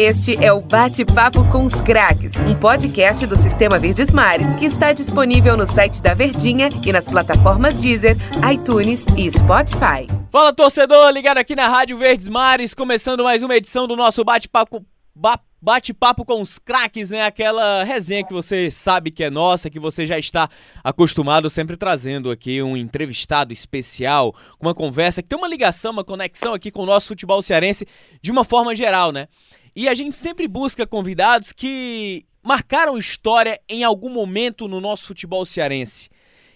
Este é o Bate-Papo com os Craques, um podcast do Sistema Verdes Mares que está disponível no site da Verdinha e nas plataformas Deezer, iTunes e Spotify. Fala torcedor, ligado aqui na Rádio Verdes Mares, começando mais uma edição do nosso Bate-Papo bate-papo com os craques, né? Aquela resenha que você sabe que é nossa, que você já está acostumado sempre trazendo aqui um entrevistado especial, uma conversa que tem uma ligação, uma conexão aqui com o nosso futebol cearense de uma forma geral, né? E a gente sempre busca convidados que marcaram história em algum momento no nosso futebol cearense.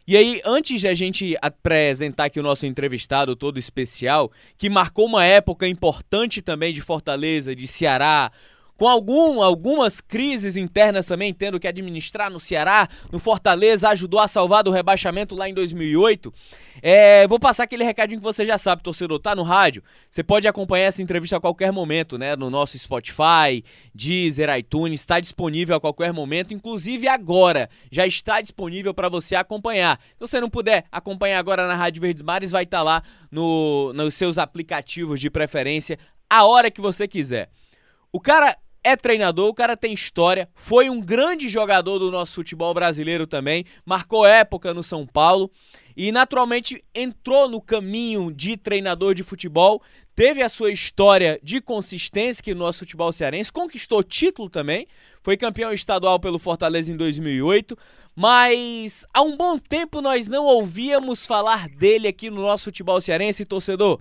E aí, antes de a gente apresentar aqui o nosso entrevistado todo especial, que marcou uma época importante também de Fortaleza, de Ceará, com algum, algumas crises internas também, tendo que administrar no Ceará, no Fortaleza, ajudou a salvar do rebaixamento lá em 2008. É, vou passar aquele recadinho que você já sabe, torcedor, tá no rádio. Você pode acompanhar essa entrevista a qualquer momento, né? No nosso Spotify, Deezer, iTunes, está disponível a qualquer momento, inclusive agora já está disponível para você acompanhar. Se você não puder acompanhar agora na Rádio Verdes Mares, vai estar tá lá no, nos seus aplicativos de preferência a hora que você quiser. O cara é treinador, o cara tem história, foi um grande jogador do nosso futebol brasileiro também, marcou época no São Paulo e naturalmente entrou no caminho de treinador de futebol, teve a sua história de consistência que no nosso futebol cearense, conquistou título também, foi campeão estadual pelo Fortaleza em 2008, mas há um bom tempo nós não ouvíamos falar dele aqui no nosso futebol cearense, torcedor.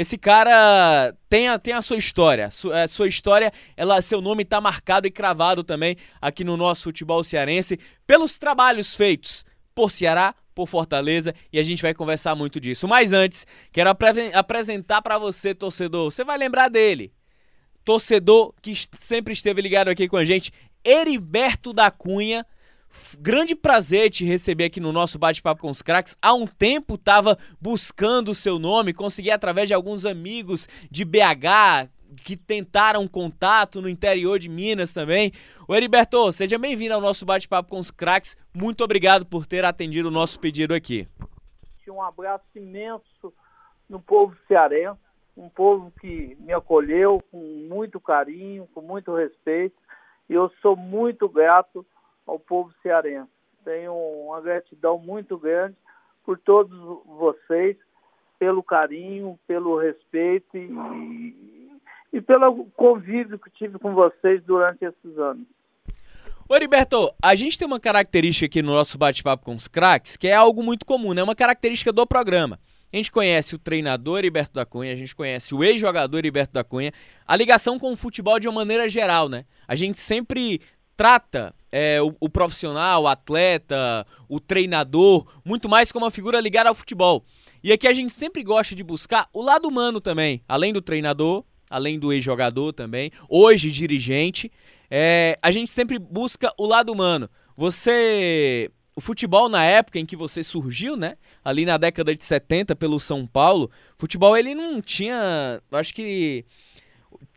Esse cara tem a, tem a sua história. Sua, a sua história, ela, seu nome está marcado e cravado também aqui no nosso futebol cearense pelos trabalhos feitos por Ceará, por Fortaleza e a gente vai conversar muito disso. Mas antes, quero apre apresentar para você, torcedor. Você vai lembrar dele. Torcedor que sempre esteve ligado aqui com a gente, Heriberto da Cunha Grande prazer te receber aqui no nosso bate-papo com os craques. Há um tempo estava buscando o seu nome, consegui através de alguns amigos de BH que tentaram contato no interior de Minas também. O Heriberto, seja bem-vindo ao nosso bate-papo com os craques. Muito obrigado por ter atendido o nosso pedido aqui. Um abraço imenso no povo cearense, um povo que me acolheu com muito carinho, com muito respeito, e eu sou muito grato ao povo cearense. Tenho uma gratidão muito grande por todos vocês, pelo carinho, pelo respeito e, e pelo convívio que tive com vocês durante esses anos. Ô Heriberto, a gente tem uma característica aqui no nosso bate-papo com os craques que é algo muito comum, né? Uma característica do programa. A gente conhece o treinador Heriberto da Cunha, a gente conhece o ex-jogador Heriberto da Cunha, a ligação com o futebol de uma maneira geral, né? A gente sempre trata é, o, o, profissional, o atleta, o treinador, muito mais como uma figura ligada ao futebol. E aqui a gente sempre gosta de buscar o lado humano também, além do treinador, além do ex-jogador também, hoje dirigente, é, a gente sempre busca o lado humano. Você. O futebol na época em que você surgiu, né? Ali na década de 70 pelo São Paulo, futebol ele não tinha. Acho que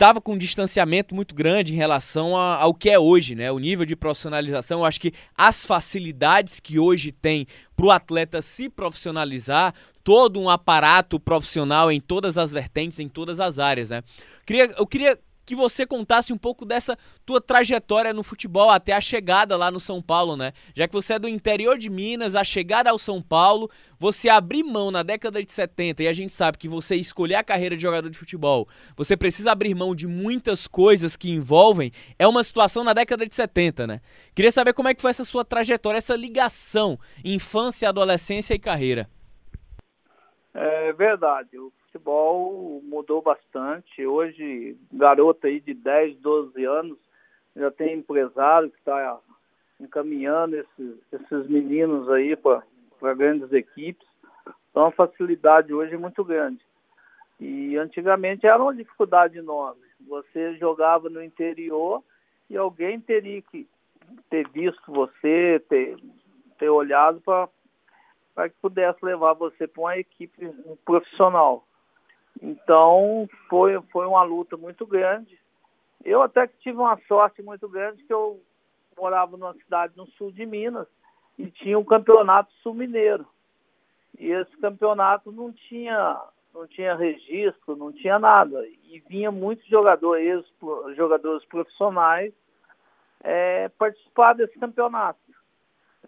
estava com um distanciamento muito grande em relação a, ao que é hoje, né? O nível de profissionalização, eu acho que as facilidades que hoje tem para o atleta se profissionalizar, todo um aparato profissional em todas as vertentes, em todas as áreas, né? Queria, eu queria que você contasse um pouco dessa tua trajetória no futebol até a chegada lá no São Paulo, né? Já que você é do interior de Minas, a chegada ao São Paulo, você abrir mão na década de 70 e a gente sabe que você escolher a carreira de jogador de futebol, você precisa abrir mão de muitas coisas que envolvem, é uma situação na década de 70, né? Queria saber como é que foi essa sua trajetória, essa ligação infância, adolescência e carreira. É verdade. O futebol mudou bastante. Hoje, garota aí de 10, 12 anos, já tem empresário que está encaminhando esses, esses meninos aí para grandes equipes. Então a facilidade hoje é muito grande. E antigamente era uma dificuldade enorme. Você jogava no interior e alguém teria que ter visto você, ter, ter olhado para que pudesse levar você para uma equipe profissional. Então, foi, foi uma luta muito grande. Eu até que tive uma sorte muito grande que eu morava numa cidade no sul de Minas e tinha um campeonato sul-mineiro. E esse campeonato não tinha não tinha registro, não tinha nada. E vinha muitos jogadores, jogadores profissionais é, participar desse campeonato.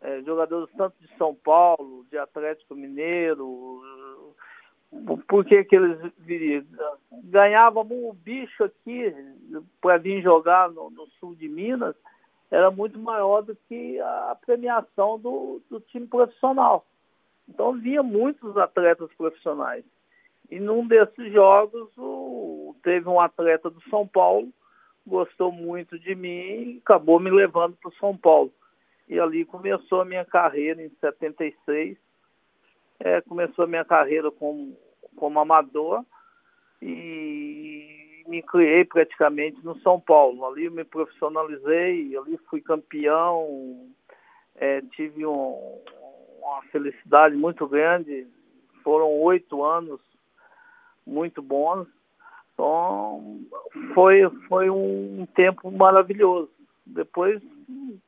É, jogadores tanto de São Paulo, de Atlético Mineiro. Por que, que eles viriam? Ganhavam um bicho aqui para vir jogar no, no, sul de Minas, era muito maior do que a premiação do, do time profissional. Então via muitos atletas profissionais. E num desses jogos o, teve um atleta do São Paulo, gostou muito de mim e acabou me levando para o São Paulo. E ali começou a minha carreira em 76. É, começou a minha carreira como, como amador e me criei praticamente no São Paulo. Ali eu me profissionalizei, ali fui campeão, é, tive um, uma felicidade muito grande. Foram oito anos muito bons. Então, foi, foi um tempo maravilhoso. Depois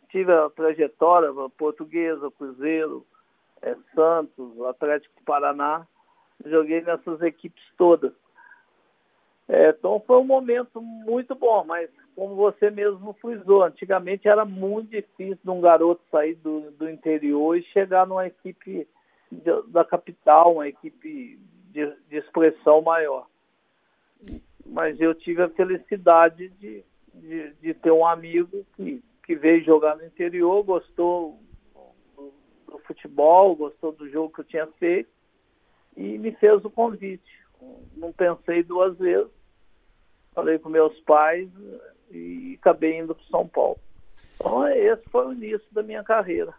tive a trajetória portuguesa, Cruzeiro, é, Santos, Atlético Paraná. Joguei nessas equipes todas. É, então foi um momento muito bom, mas como você mesmo frisou, antigamente era muito difícil de um garoto sair do, do interior e chegar numa equipe de, da capital, uma equipe de, de, expressão maior. Mas eu tive a felicidade de, de, de, ter um amigo que, que veio jogar no interior, gostou do, futebol, gostou do jogo que eu tinha feito e me fez o convite. Não pensei duas vezes, falei com meus pais e acabei indo para São Paulo. Então, esse foi o início da minha carreira.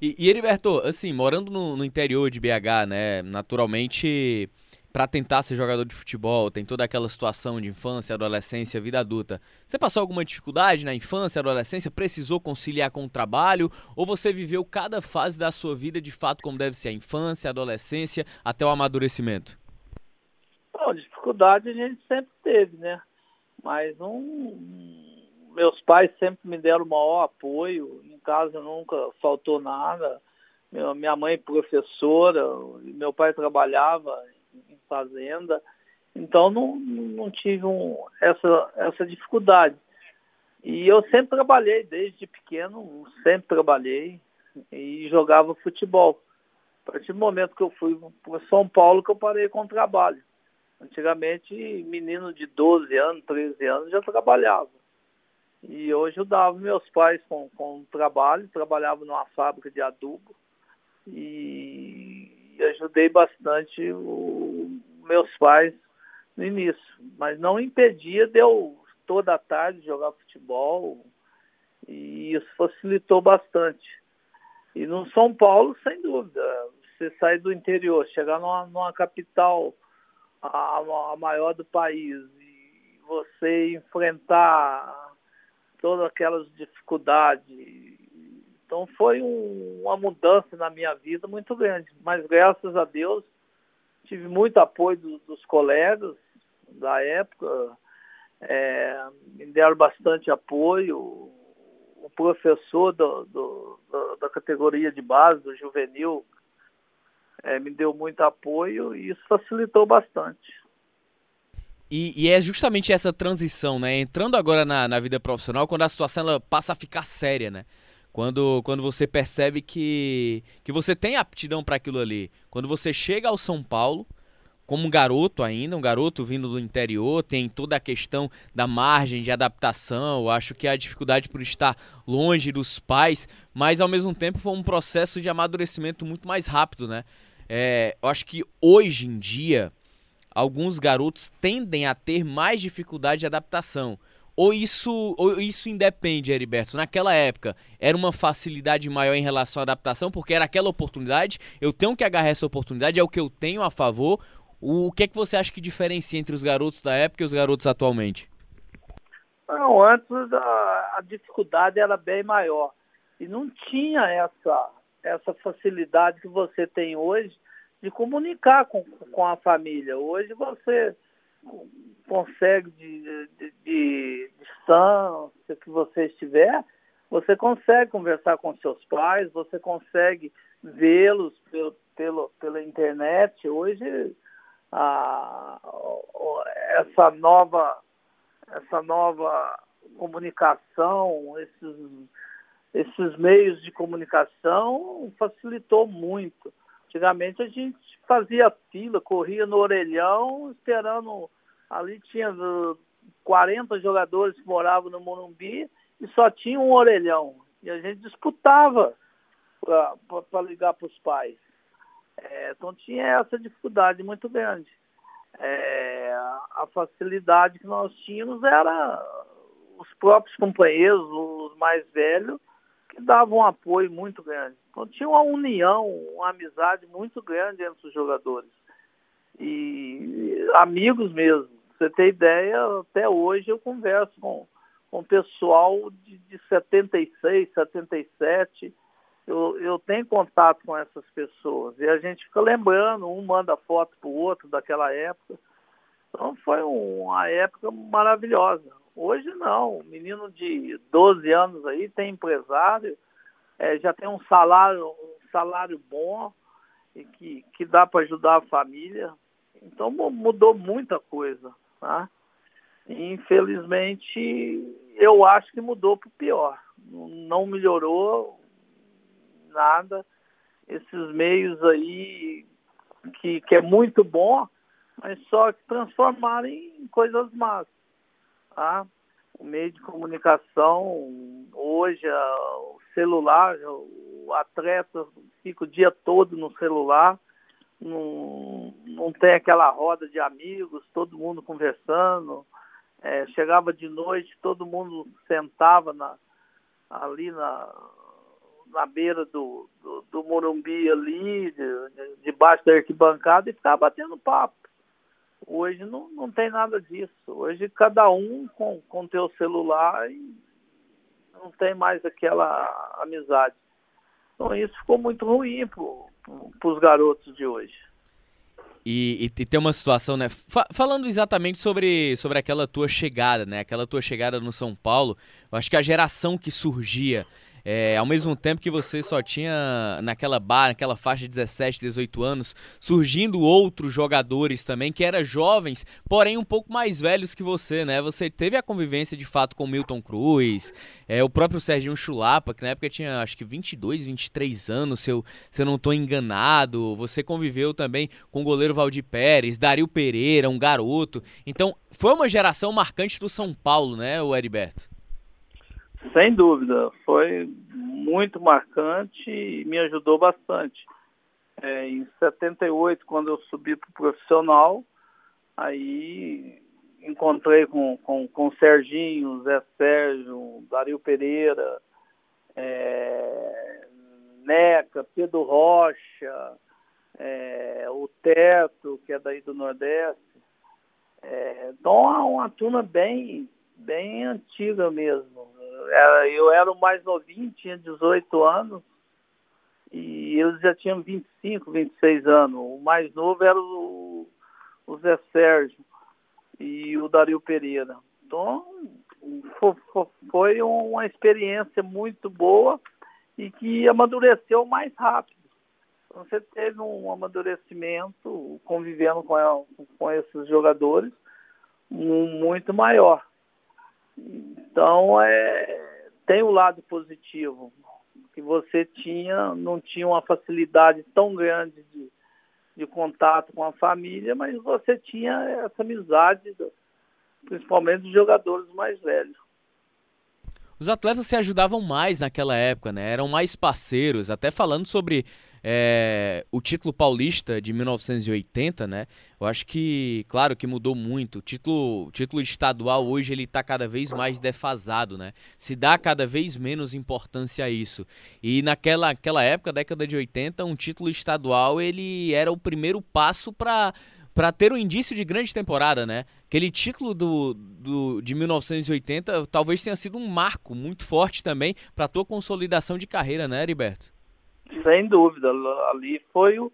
E, e Heriberto, assim, morando no, no interior de BH, né, naturalmente, para tentar ser jogador de futebol, tem toda aquela situação de infância, adolescência, vida adulta. Você passou alguma dificuldade na infância, adolescência? Precisou conciliar com o trabalho? Ou você viveu cada fase da sua vida de fato como deve ser a infância, a adolescência, até o amadurecimento? Bom, dificuldade a gente sempre teve, né? Mas não. Meus pais sempre me deram o maior apoio, em casa nunca faltou nada. Minha mãe professora, meu pai trabalhava fazenda, então não, não tive um, essa, essa dificuldade. E eu sempre trabalhei, desde pequeno, sempre trabalhei e jogava futebol. A partir do momento que eu fui para São Paulo que eu parei com o trabalho. Antigamente, menino de 12 anos, 13 anos já trabalhava. E eu ajudava meus pais com, com o trabalho, trabalhava numa fábrica de adubo e ajudei bastante os meus pais no início. Mas não impedia de eu toda a tarde jogar futebol e isso facilitou bastante. E no São Paulo, sem dúvida, você sair do interior, chegar numa, numa capital a, a maior do país e você enfrentar todas aquelas dificuldades. Então foi um, uma mudança na minha vida muito grande. Mas graças a Deus tive muito apoio do, dos colegas da época, é, me deram bastante apoio. O professor do, do, da categoria de base, do juvenil, é, me deu muito apoio e isso facilitou bastante. E, e, é justamente essa transição, né? Entrando agora na, na vida profissional, quando a situação ela passa a ficar séria, né? Quando, quando você percebe que, que você tem aptidão para aquilo ali. Quando você chega ao São Paulo, como um garoto ainda, um garoto vindo do interior, tem toda a questão da margem de adaptação. Eu acho que a dificuldade por estar longe dos pais, mas ao mesmo tempo foi um processo de amadurecimento muito mais rápido, né? É, eu acho que hoje em dia alguns garotos tendem a ter mais dificuldade de adaptação. Ou isso, ou isso independe, Heriberto? Naquela época, era uma facilidade maior em relação à adaptação, porque era aquela oportunidade, eu tenho que agarrar essa oportunidade, é o que eu tenho a favor. O que é que você acha que diferencia entre os garotos da época e os garotos atualmente? Não, antes a, a dificuldade era bem maior. E não tinha essa, essa facilidade que você tem hoje de comunicar com, com a família. Hoje você consegue, de, de, de distância que você estiver, você consegue conversar com seus pais, você consegue vê-los pelo, pelo, pela internet. Hoje a, essa nova essa nova comunicação, esses, esses meios de comunicação facilitou muito. Antigamente a gente fazia fila, corria no orelhão, esperando. Ali tinha 40 jogadores que moravam no Morumbi e só tinha um orelhão. E a gente disputava para ligar para os pais. É, então tinha essa dificuldade muito grande. É, a facilidade que nós tínhamos era os próprios companheiros, os mais velhos, que davam um apoio muito grande. Então tinha uma união, uma amizade muito grande entre os jogadores. E amigos mesmo. Você ter ideia, até hoje eu converso com, com pessoal de, de 76, 77 eu, eu tenho contato com essas pessoas e a gente fica lembrando, um manda foto para o outro daquela época. Então foi uma época maravilhosa. Hoje não, menino de 12 anos aí tem empresário, é, já tem um salário, um salário bom e que, que dá para ajudar a família. Então mudou muita coisa. Tá? Infelizmente, eu acho que mudou para o pior. Não melhorou nada. Esses meios aí que, que é muito bom, mas só que transformaram em coisas más. Tá? O meio de comunicação, hoje, o celular, o atleta fica o dia todo no celular, não, não tem aquela roda de amigos, todo mundo conversando. É, chegava de noite, todo mundo sentava na, ali na, na beira do, do, do Morumbi ali, de, de, debaixo da arquibancada e ficava batendo papo. Hoje não, não tem nada disso. Hoje cada um com, com teu celular e não tem mais aquela amizade. Então isso ficou muito ruim para os garotos de hoje. E, e, e, tem uma situação, né? Fa falando exatamente sobre, sobre aquela tua chegada, né? Aquela tua chegada no São Paulo, eu acho que a geração que surgia é, ao mesmo tempo que você só tinha naquela bar, naquela faixa de 17, 18 anos, surgindo outros jogadores também que eram jovens, porém um pouco mais velhos que você, né? Você teve a convivência de fato com Milton Cruz, é, o próprio Serginho Chulapa, que na época tinha acho que 22, 23 anos, se eu, se eu não estou enganado. Você conviveu também com o goleiro Valdir Pérez, Dario Pereira, um garoto. Então, foi uma geração marcante do São Paulo, né, o Heriberto? Sem dúvida, foi muito marcante e me ajudou bastante. É, em 78, quando eu subi para o profissional, aí encontrei com, com, com Serginho, Zé Sérgio, Dario Pereira, é, Neca, Pedro Rocha, é, o Teto, que é daí do Nordeste. É, então, é uma turma bem, bem antiga mesmo era, eu era o mais novinho, tinha 18 anos, e eles já tinham 25, 26 anos. O mais novo era o, o Zé Sérgio e o Dario Pereira. Então, foi uma experiência muito boa e que amadureceu mais rápido. Então, você teve um amadurecimento convivendo com, com esses jogadores muito maior. Então, é, tem o um lado positivo, que você tinha, não tinha uma facilidade tão grande de, de contato com a família, mas você tinha essa amizade, principalmente dos jogadores mais velhos. Os atletas se ajudavam mais naquela época, né? Eram mais parceiros, até falando sobre é, o título paulista de 1980, né? Eu acho que, claro que mudou muito. O título, título estadual hoje ele está cada vez mais defasado, né? Se dá cada vez menos importância a isso. E naquela aquela época, década de 80, um título estadual ele era o primeiro passo para para ter um indício de grande temporada, né? Aquele título do, do, de 1980 talvez tenha sido um marco muito forte também para a tua consolidação de carreira, né, Heriberto? Sem dúvida, ali foi o,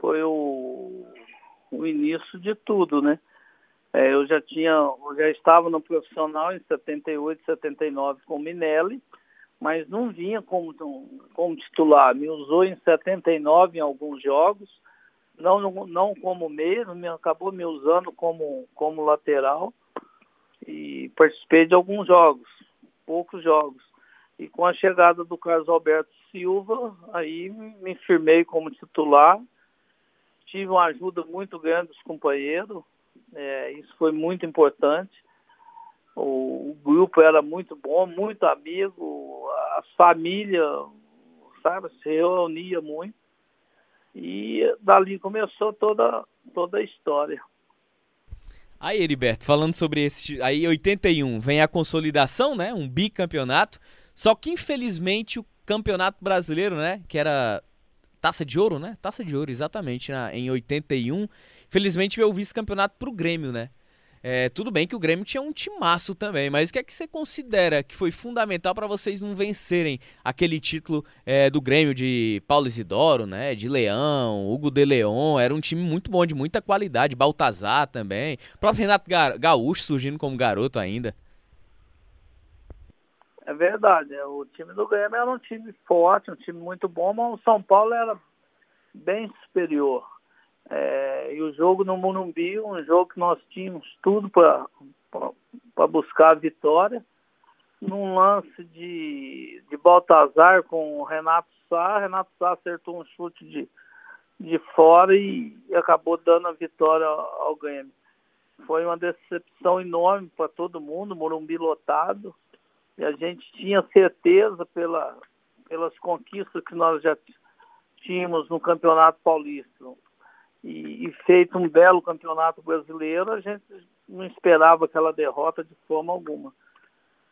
foi o, o início de tudo, né? É, eu já tinha, eu já estava no profissional em 78, 79 com o Minelli, mas não vinha como, como titular. Me usou em 79 em alguns jogos, não, não como meio, me, acabou me usando como, como lateral e participei de alguns jogos, poucos jogos. E com a chegada do Carlos Alberto Silva, aí me firmei como titular. Tive uma ajuda muito grande dos companheiros, é, isso foi muito importante. O, o, grupo era muito bom, muito amigo, a família, sabe, se reunia muito. E dali começou toda, toda a história. Aí, Heriberto, falando sobre esse. Aí, 81, vem a consolidação, né? Um bicampeonato. Só que, infelizmente, o campeonato brasileiro, né? Que era taça de ouro, né? Taça de ouro, exatamente, na, em 81. Infelizmente, veio o vice-campeonato pro Grêmio, né? É, tudo bem que o Grêmio tinha um timaço também, mas o que é que você considera que foi fundamental para vocês não vencerem aquele título é, do Grêmio de Paulo Isidoro, né? De Leão, Hugo de Leon, era um time muito bom, de muita qualidade, Baltazar também, o próprio Renato Gaúcho surgindo como garoto ainda. É verdade, é, o time do Grêmio era um time forte, um time muito bom, mas o São Paulo era bem superior. É, e o jogo no Morumbi, um jogo que nós tínhamos tudo para buscar a vitória. Num lance de, de Baltazar com o Renato Sá, Renato Sá acertou um chute de, de fora e, e acabou dando a vitória ao Grêmio. Foi uma decepção enorme para todo mundo, Morumbi lotado, e a gente tinha certeza pela, pelas conquistas que nós já tínhamos no Campeonato Paulista e, e, feito um belo campeonato brasileiro, a gente não esperava aquela derrota de forma alguma.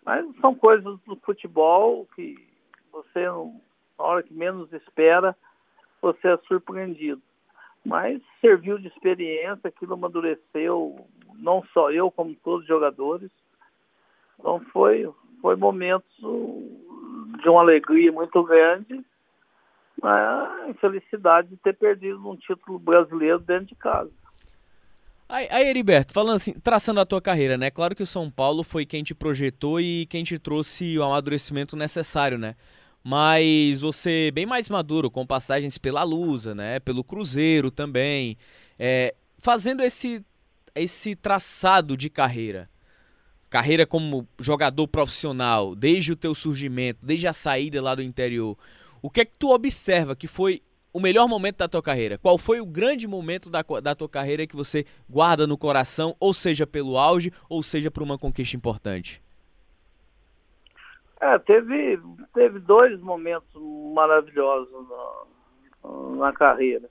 Mas são coisas do futebol que você, na hora que menos espera, você é surpreendido. Mas serviu de experiência, aquilo amadureceu, não só eu, como todos os jogadores. Então foi, foi momentos de uma alegria muito grande a infelicidade de ter perdido um título brasileiro dentro de casa. Aí, aí, Heriberto, falando assim, traçando a tua carreira, né? Claro que o São Paulo foi quem te projetou e quem te trouxe o amadurecimento necessário, né? Mas você bem mais maduro, com passagens pela Lusa, né? Pelo Cruzeiro também, é, fazendo esse esse traçado de carreira, carreira como jogador profissional, desde o teu surgimento, desde a saída lá do interior. O que é que tu observa que foi o melhor momento da tua carreira? Qual foi o grande momento da, da tua carreira que você guarda no coração, ou seja pelo auge, ou seja por uma conquista importante? É, teve, teve dois momentos maravilhosos na, na carreira.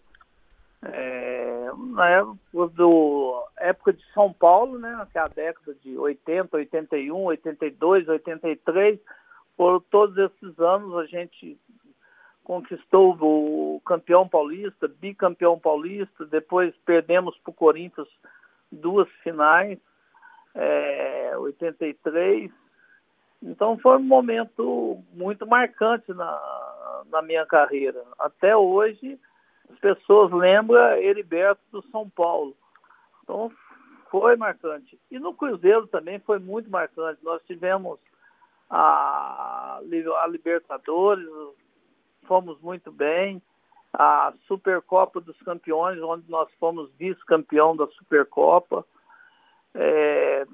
É, na época, do, época de São Paulo, né, que é a década de 80, 81, 82, 83, por todos esses anos a gente conquistou o campeão paulista, bicampeão paulista, depois perdemos para o Corinthians duas finais, é, 83. Então foi um momento muito marcante na, na minha carreira. Até hoje as pessoas lembram Heriberto do São Paulo. Então foi marcante. E no Cruzeiro também foi muito marcante. Nós tivemos a, a Libertadores, fomos muito bem. A Supercopa dos Campeões, onde nós fomos vice-campeão da Supercopa. É,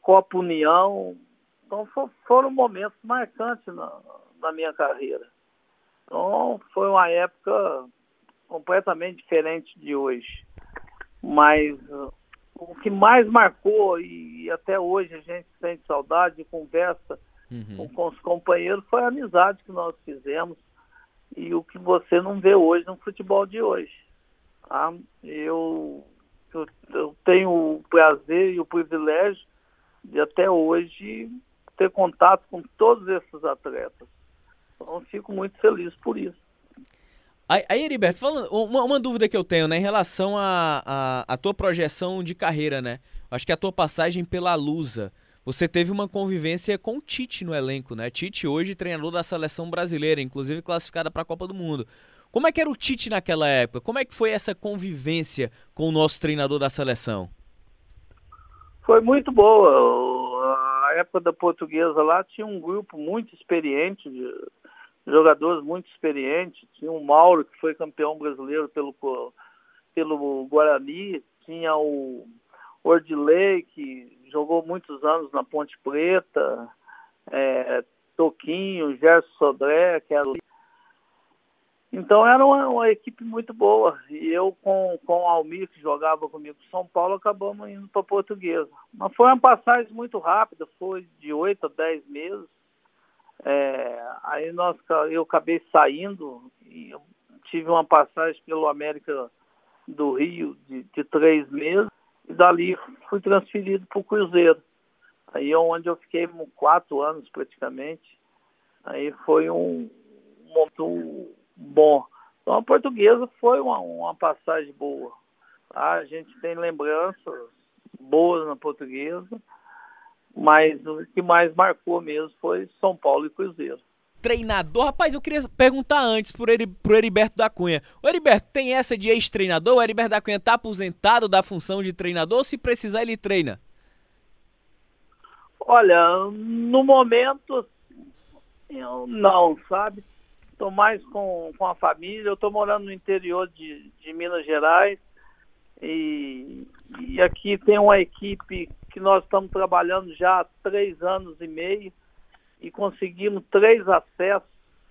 Copa União. Então foram momentos marcantes na, na minha carreira. Então foi uma época completamente diferente de hoje. Mas uh, o que mais marcou e até hoje a gente sente saudade e conversa uhum. com, com, os companheiros foi a amizade que nós fizemos e o que você não vê hoje no futebol de hoje. Tá? Eu, eu, eu tenho o prazer e o privilégio de até hoje ter contato com todos esses atletas. Então fico muito feliz por isso. Aí, Heriberto, falando, uma, uma, dúvida que eu tenho, né, em relação à a, a, a, tua projeção de carreira, né? Acho que a tua passagem pela Lusa, você teve uma convivência com o Tite no elenco, né? Tite hoje treinador da seleção brasileira, inclusive classificada para a Copa do Mundo. Como é que era o Tite naquela época? Como é que foi essa convivência com o nosso treinador da seleção? Foi muito boa. A época da portuguesa lá tinha um grupo muito experiente, de jogadores muito experientes. Tinha o Mauro, que foi campeão brasileiro pelo, pelo Guarani, tinha o Ordilei, que jogou muitos anos na Ponte Preta, é, Toquinho, Gerson Sodré, que era então era uma, uma, equipe muito boa. E eu com, com o Almir, que jogava comigo em São Paulo, acabamos indo para Portuguesa. Mas foi uma passagem muito rápida, foi de oito a dez meses. É, aí nós, eu acabei saindo e tive uma passagem pelo América do Rio de, de três meses. E dali fui transferido para o Cruzeiro. Aí é onde eu fiquei quatro anos praticamente. Aí foi um momento bom. Então a portuguesa foi uma, uma passagem boa. Tá? A gente tem lembranças boas na portuguesa, mas o que mais marcou mesmo foi São Paulo e Cruzeiro. Treinador, rapaz, eu queria perguntar antes pro, Eri, pro Heriberto da Cunha. O Heriberto, tem essa de ex-treinador? O Heriberto da Cunha tá aposentado da função de treinador ou se precisar ele treina? Olha, no momento, eu não, sabe? estou mais com, com a família. Eu estou morando no interior de, de Minas Gerais e, e aqui tem uma equipe que nós estamos trabalhando já há três anos e meio e conseguimos três acessos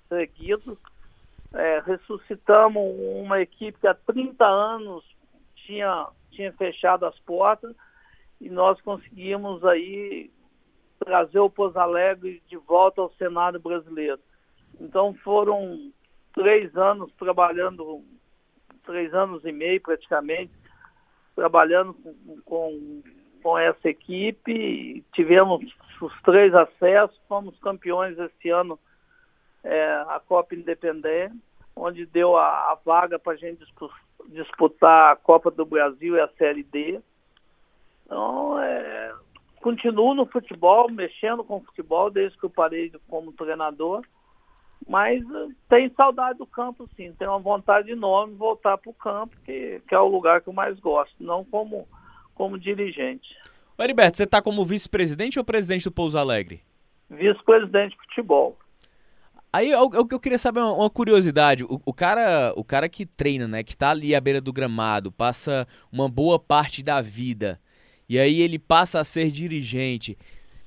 seguidos. É, ressuscitamos uma equipe que há 30 anos tinha, tinha fechado as portas e nós conseguimos aí trazer o Pouso Alegre de volta ao cenário brasileiro. Então foram três anos trabalhando, três anos e meio praticamente, trabalhando com, com, com essa equipe. Tivemos os três acessos, fomos campeões esse ano é, a Copa Independente, onde deu a, a vaga para a gente disputar a Copa do Brasil e a Série D. Então, é, continuo no futebol, mexendo com o futebol desde que eu parei como treinador. Mas eh, tem saudade do campo, sim. Tem uma vontade enorme de voltar para o campo, que, que é o lugar que eu mais gosto, não como, como dirigente. Ô, Heriberto, você está como vice-presidente ou presidente do Pouso Alegre? Vice-presidente de futebol. Aí o que eu queria saber uma, uma curiosidade, o, o, cara, o cara que treina, né, que tá ali à beira do gramado, passa uma boa parte da vida, e aí ele passa a ser dirigente.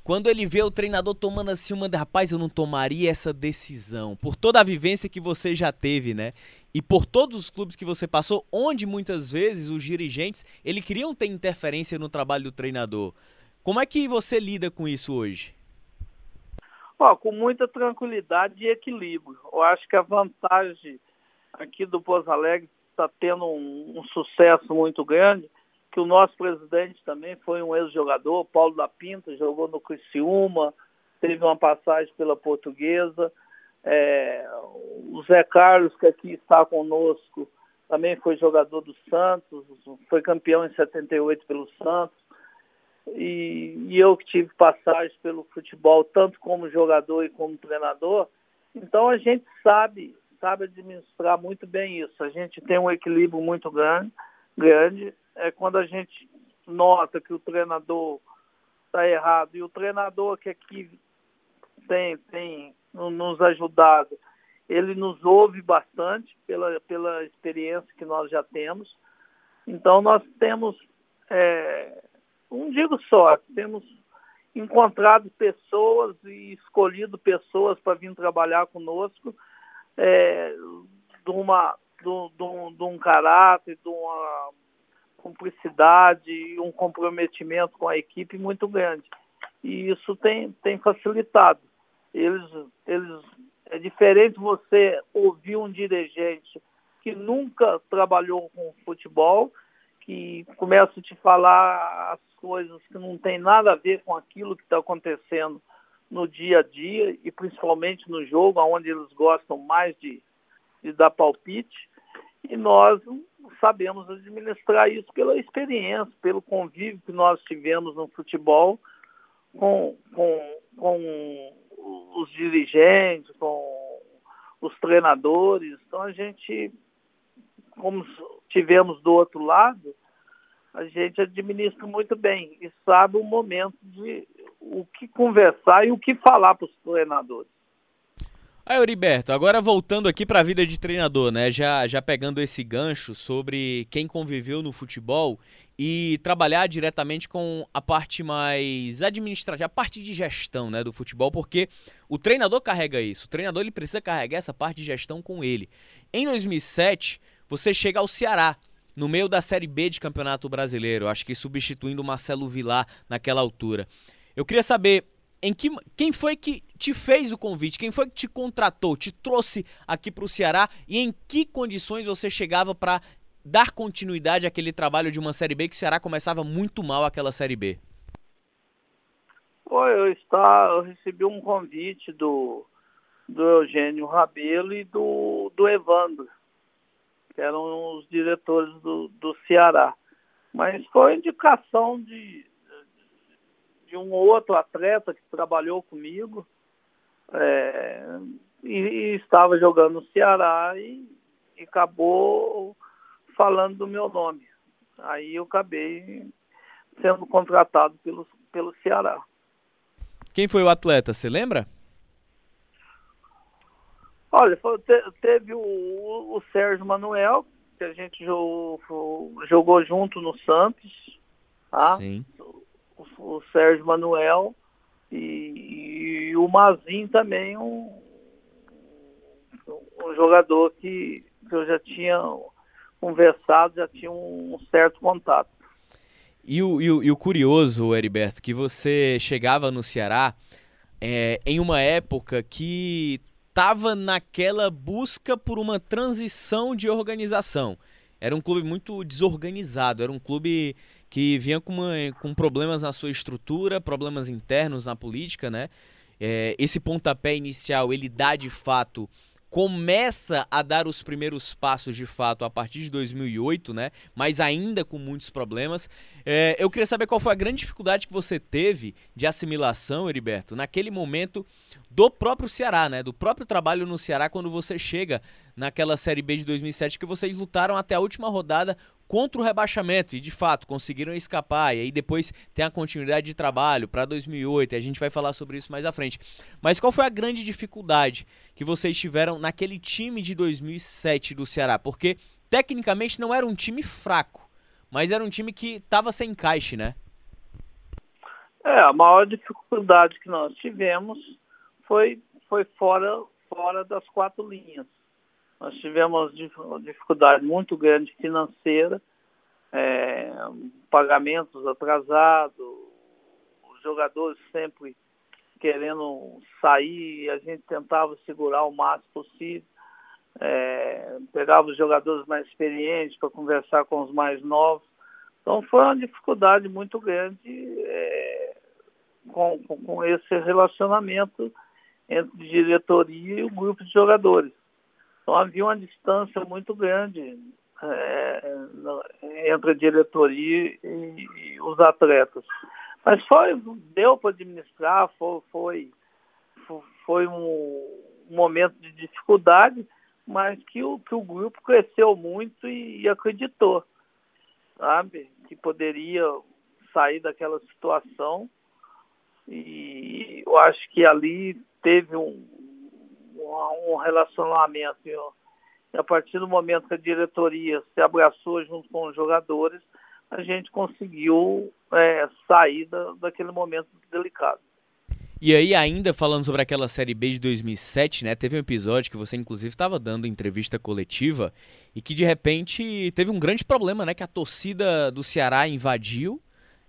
Quando ele vê o treinador tomando assim uma, rapaz, eu não tomaria essa decisão. Por toda a vivência que você já teve, né? E por todos os clubes que você passou, onde muitas vezes os dirigentes, ele queriam ter interferência no trabalho do treinador. Como é que você lida com isso hoje? Ó, com muita tranquilidade e equilíbrio. Eu acho que a vantagem aqui do Pouso Alegre está tendo um, um sucesso muito grande que o nosso presidente também foi um ex-jogador, Paulo da Pinta, jogou no Criciúma, teve uma passagem pela Portuguesa. É, o Zé Carlos, que aqui está conosco, também foi jogador do Santos, foi campeão em 78 pelo Santos. E, e eu que tive passagem pelo futebol, tanto como jogador e como treinador. Então a gente sabe, sabe administrar muito bem isso. A gente tem um equilíbrio muito grande, grande é quando a gente nota que o treinador está errado e o treinador que aqui tem, tem nos ajudado, ele nos ouve bastante pela, pela experiência que nós já temos. Então nós temos, é, não digo só, temos encontrado pessoas e escolhido pessoas para vir trabalhar conosco é, de, uma, de, de, de um caráter, de uma cumplicidade e um comprometimento com a equipe muito grande. E isso tem, tem facilitado. Eles, eles, é diferente você ouvir um dirigente que nunca trabalhou com futebol, que começa a te falar as coisas que não tem nada a ver com aquilo que está acontecendo no dia a dia e principalmente no jogo, onde eles gostam mais de, de dar palpite. E nós sabemos administrar isso pela experiência, pelo convívio que nós tivemos no futebol com, com, com os dirigentes, com os treinadores. Então a gente, como tivemos do outro lado, a gente administra muito bem e sabe o momento de o que conversar e o que falar para os treinadores. Aí, Euriberto, agora voltando aqui para a vida de treinador, né? Já, já pegando esse gancho sobre quem conviveu no futebol e trabalhar diretamente com a parte mais administrativa, a parte de gestão, né, do futebol, porque o treinador carrega isso. O treinador ele precisa carregar essa parte de gestão com ele. Em 2007, você chega ao Ceará, no meio da Série B de Campeonato Brasileiro, acho que substituindo o Marcelo Vilar naquela altura. Eu queria saber em que, quem foi que te fez o convite, quem foi que te contratou, te trouxe aqui para o Ceará e em que condições você chegava para dar continuidade àquele trabalho de uma Série B que o Ceará começava muito mal aquela Série B? Foi, eu, está, eu recebi um convite do, do Eugênio Rabelo e do, do Evandro, que eram os diretores do, do Ceará. Mas foi indicação de, de um outro atleta que trabalhou comigo é, e, e, estava jogando no Ceará e, e, acabou falando do meu nome. Aí eu acabei sendo contratado pelo, pelo Ceará. Quem foi o atleta, você lembra? Olha, foi, teve o, o, Sérgio Manuel, que a gente jogou, jogou junto no Santos. Tá? Sim o, Sérgio Manuel e, e o Mazin também, um, um jogador que, que eu já tinha conversado, já tinha um certo contato. E o, e o, e o curioso, Heriberto, que você chegava no Ceará é, em uma época que estava naquela busca por uma transição de organização. Era um clube muito desorganizado, era um clube que vinha com, uma, com problemas na sua estrutura, problemas internos na política, né? É, esse pontapé inicial ele dá de fato começa a dar os primeiros passos de fato a partir de 2008, né? Mas ainda com muitos problemas. É, eu queria saber qual foi a grande dificuldade que você teve de assimilação, Heriberto, naquele momento do próprio Ceará, né? Do próprio trabalho no Ceará quando você chega naquela Série B de 2007 que vocês lutaram até a última rodada contra o rebaixamento e de fato conseguiram escapar e aí depois tem a continuidade de trabalho para 2008 e a gente vai falar sobre isso mais à frente. Mas qual foi a grande dificuldade que vocês tiveram naquele time de 2007 do Ceará? Porque tecnicamente não era um time fraco, mas era um time que estava sem encaixe, né? É, a maior dificuldade que nós tivemos foi, foi fora, fora das quatro linhas. Nós tivemos dificuldade muito grande financeira, é, pagamentos atrasados, os jogadores sempre querendo sair, a gente tentava segurar o máximo possível. É, pegava os jogadores mais experientes para conversar com os mais novos. Então foi uma dificuldade muito grande é, com, com, esse relacionamento entre diretoria e o grupo de jogadores. Então havia uma distância muito grande é, entre a diretoria e, e, os atletas. Mas foi, deu para administrar, foi, foi, foi um, momento de dificuldade, mas que o, que o grupo cresceu muito e, e acreditou, sabe? Que poderia sair daquela situação. E eu acho que ali teve um, um relacionamento. E a partir do momento que a diretoria se abraçou junto com os jogadores, a gente conseguiu é, sair da, daquele momento delicado. E aí, ainda falando sobre aquela Série B de 2007, né? Teve um episódio que você, inclusive, estava dando entrevista coletiva e que, de repente, teve um grande problema, né? Que a torcida do Ceará invadiu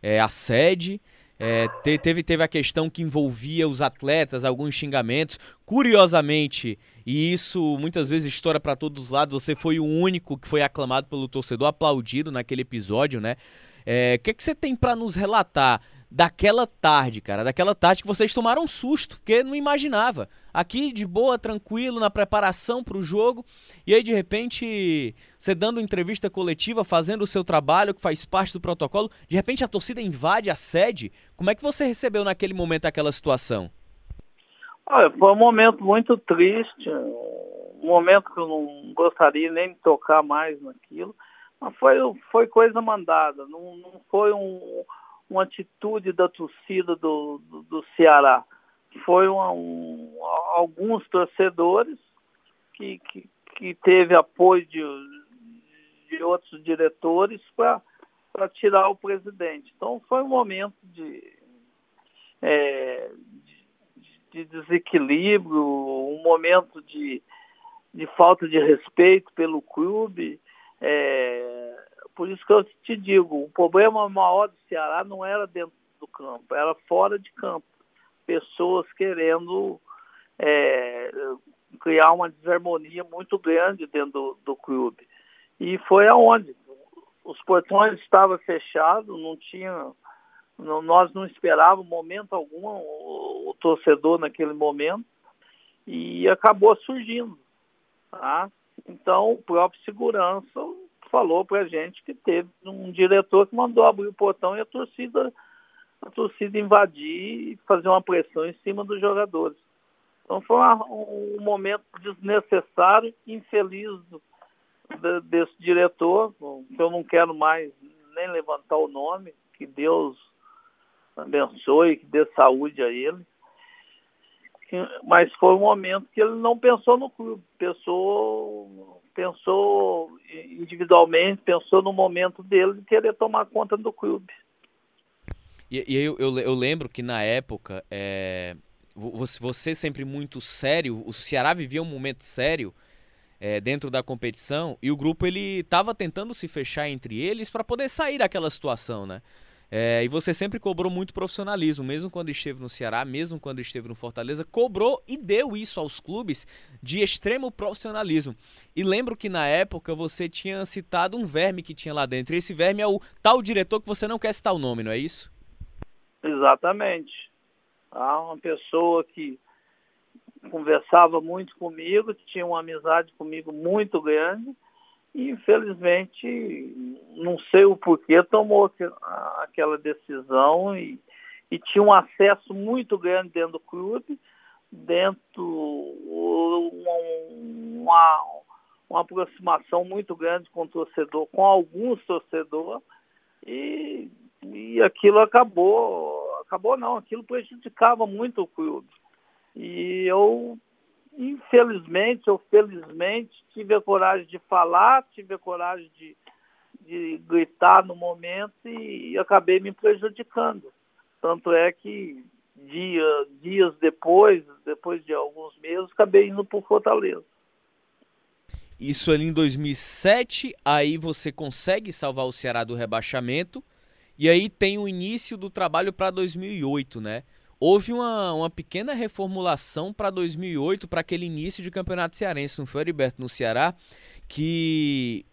é, a sede é, te, teve, teve a questão que envolvia os atletas, alguns xingamentos. Curiosamente, e isso muitas vezes estoura para todos os lados, você foi o único que foi aclamado pelo torcedor, aplaudido naquele episódio, né? O é, que, que você tem para nos relatar daquela tarde, cara, daquela tarde que vocês tomaram um susto, porque não imaginava. Aqui de boa, tranquilo, na preparação para o jogo, e aí de repente você dando entrevista coletiva, fazendo o seu trabalho que faz parte do protocolo, de repente a torcida invade a sede. Como é que você recebeu naquele momento aquela situação? Olha, foi um momento muito triste, um momento que eu não gostaria nem de tocar mais naquilo, mas foi, foi coisa mandada, não, não foi um uma atitude da torcida do, do, do Ceará. Foi um, um, alguns torcedores que, que, que teve apoio de, de outros diretores para tirar o presidente. Então foi um momento de, é, de, de desequilíbrio, um momento de, de falta de respeito pelo clube. É, por isso que eu te digo, o problema maior do Ceará não era dentro do campo, era fora de campo. Pessoas querendo é, criar uma desarmonia muito grande dentro do, do clube. E foi aonde? Os portões estavam fechados, não tinha. Não, nós não esperávamos momento algum o, o, torcedor naquele momento e acabou surgindo. Tá? Então o próprio segurança falou para a gente que teve um diretor que mandou abrir o portão e a torcida, a torcida invadir e fazer uma pressão em cima dos jogadores. Então foi um, um momento desnecessário, infeliz de, desse diretor, que eu não quero mais nem levantar o nome, que Deus abençoe, que dê saúde a ele. Mas foi um momento que ele não pensou no clube, pensou, pensou individualmente, pensou no momento dele de querer tomar conta do clube. E, e eu, eu, eu, lembro que na época, é, você sempre muito sério, o Ceará vivia um momento sério é, dentro da competição e o grupo ele estava tentando se fechar entre eles para poder sair daquela situação, né? É, e você sempre cobrou muito profissionalismo, mesmo quando esteve no Ceará, mesmo quando esteve no Fortaleza, cobrou e deu isso aos clubes de extremo profissionalismo. E lembro que na época você tinha citado um verme que tinha lá dentro. E esse verme é o tal diretor que você não quer citar o nome, não é isso? Exatamente. Tá? Uma pessoa que conversava muito comigo, tinha uma amizade comigo muito grande e infelizmente não sei o porquê tomou aquela decisão e, e tinha um acesso muito grande dentro do clube, dentro uma, uma aproximação muito grande com o torcedor, com alguns torcedores e, e aquilo acabou acabou não, aquilo prejudicava muito o clube. E eu, infelizmente ou felizmente, tive a coragem de falar, tive a coragem de, de gritar no momento e, e acabei me prejudicando. Tanto é que dia, dias depois, depois de alguns meses, acabei indo para o Fortaleza. Isso ali em 2007, aí você consegue salvar o Ceará do rebaixamento e aí tem o início do trabalho para 2008, né? Houve uma, uma pequena reformulação para 2008, para aquele início de campeonato cearense, não foi, Heriberto, no Ceará, que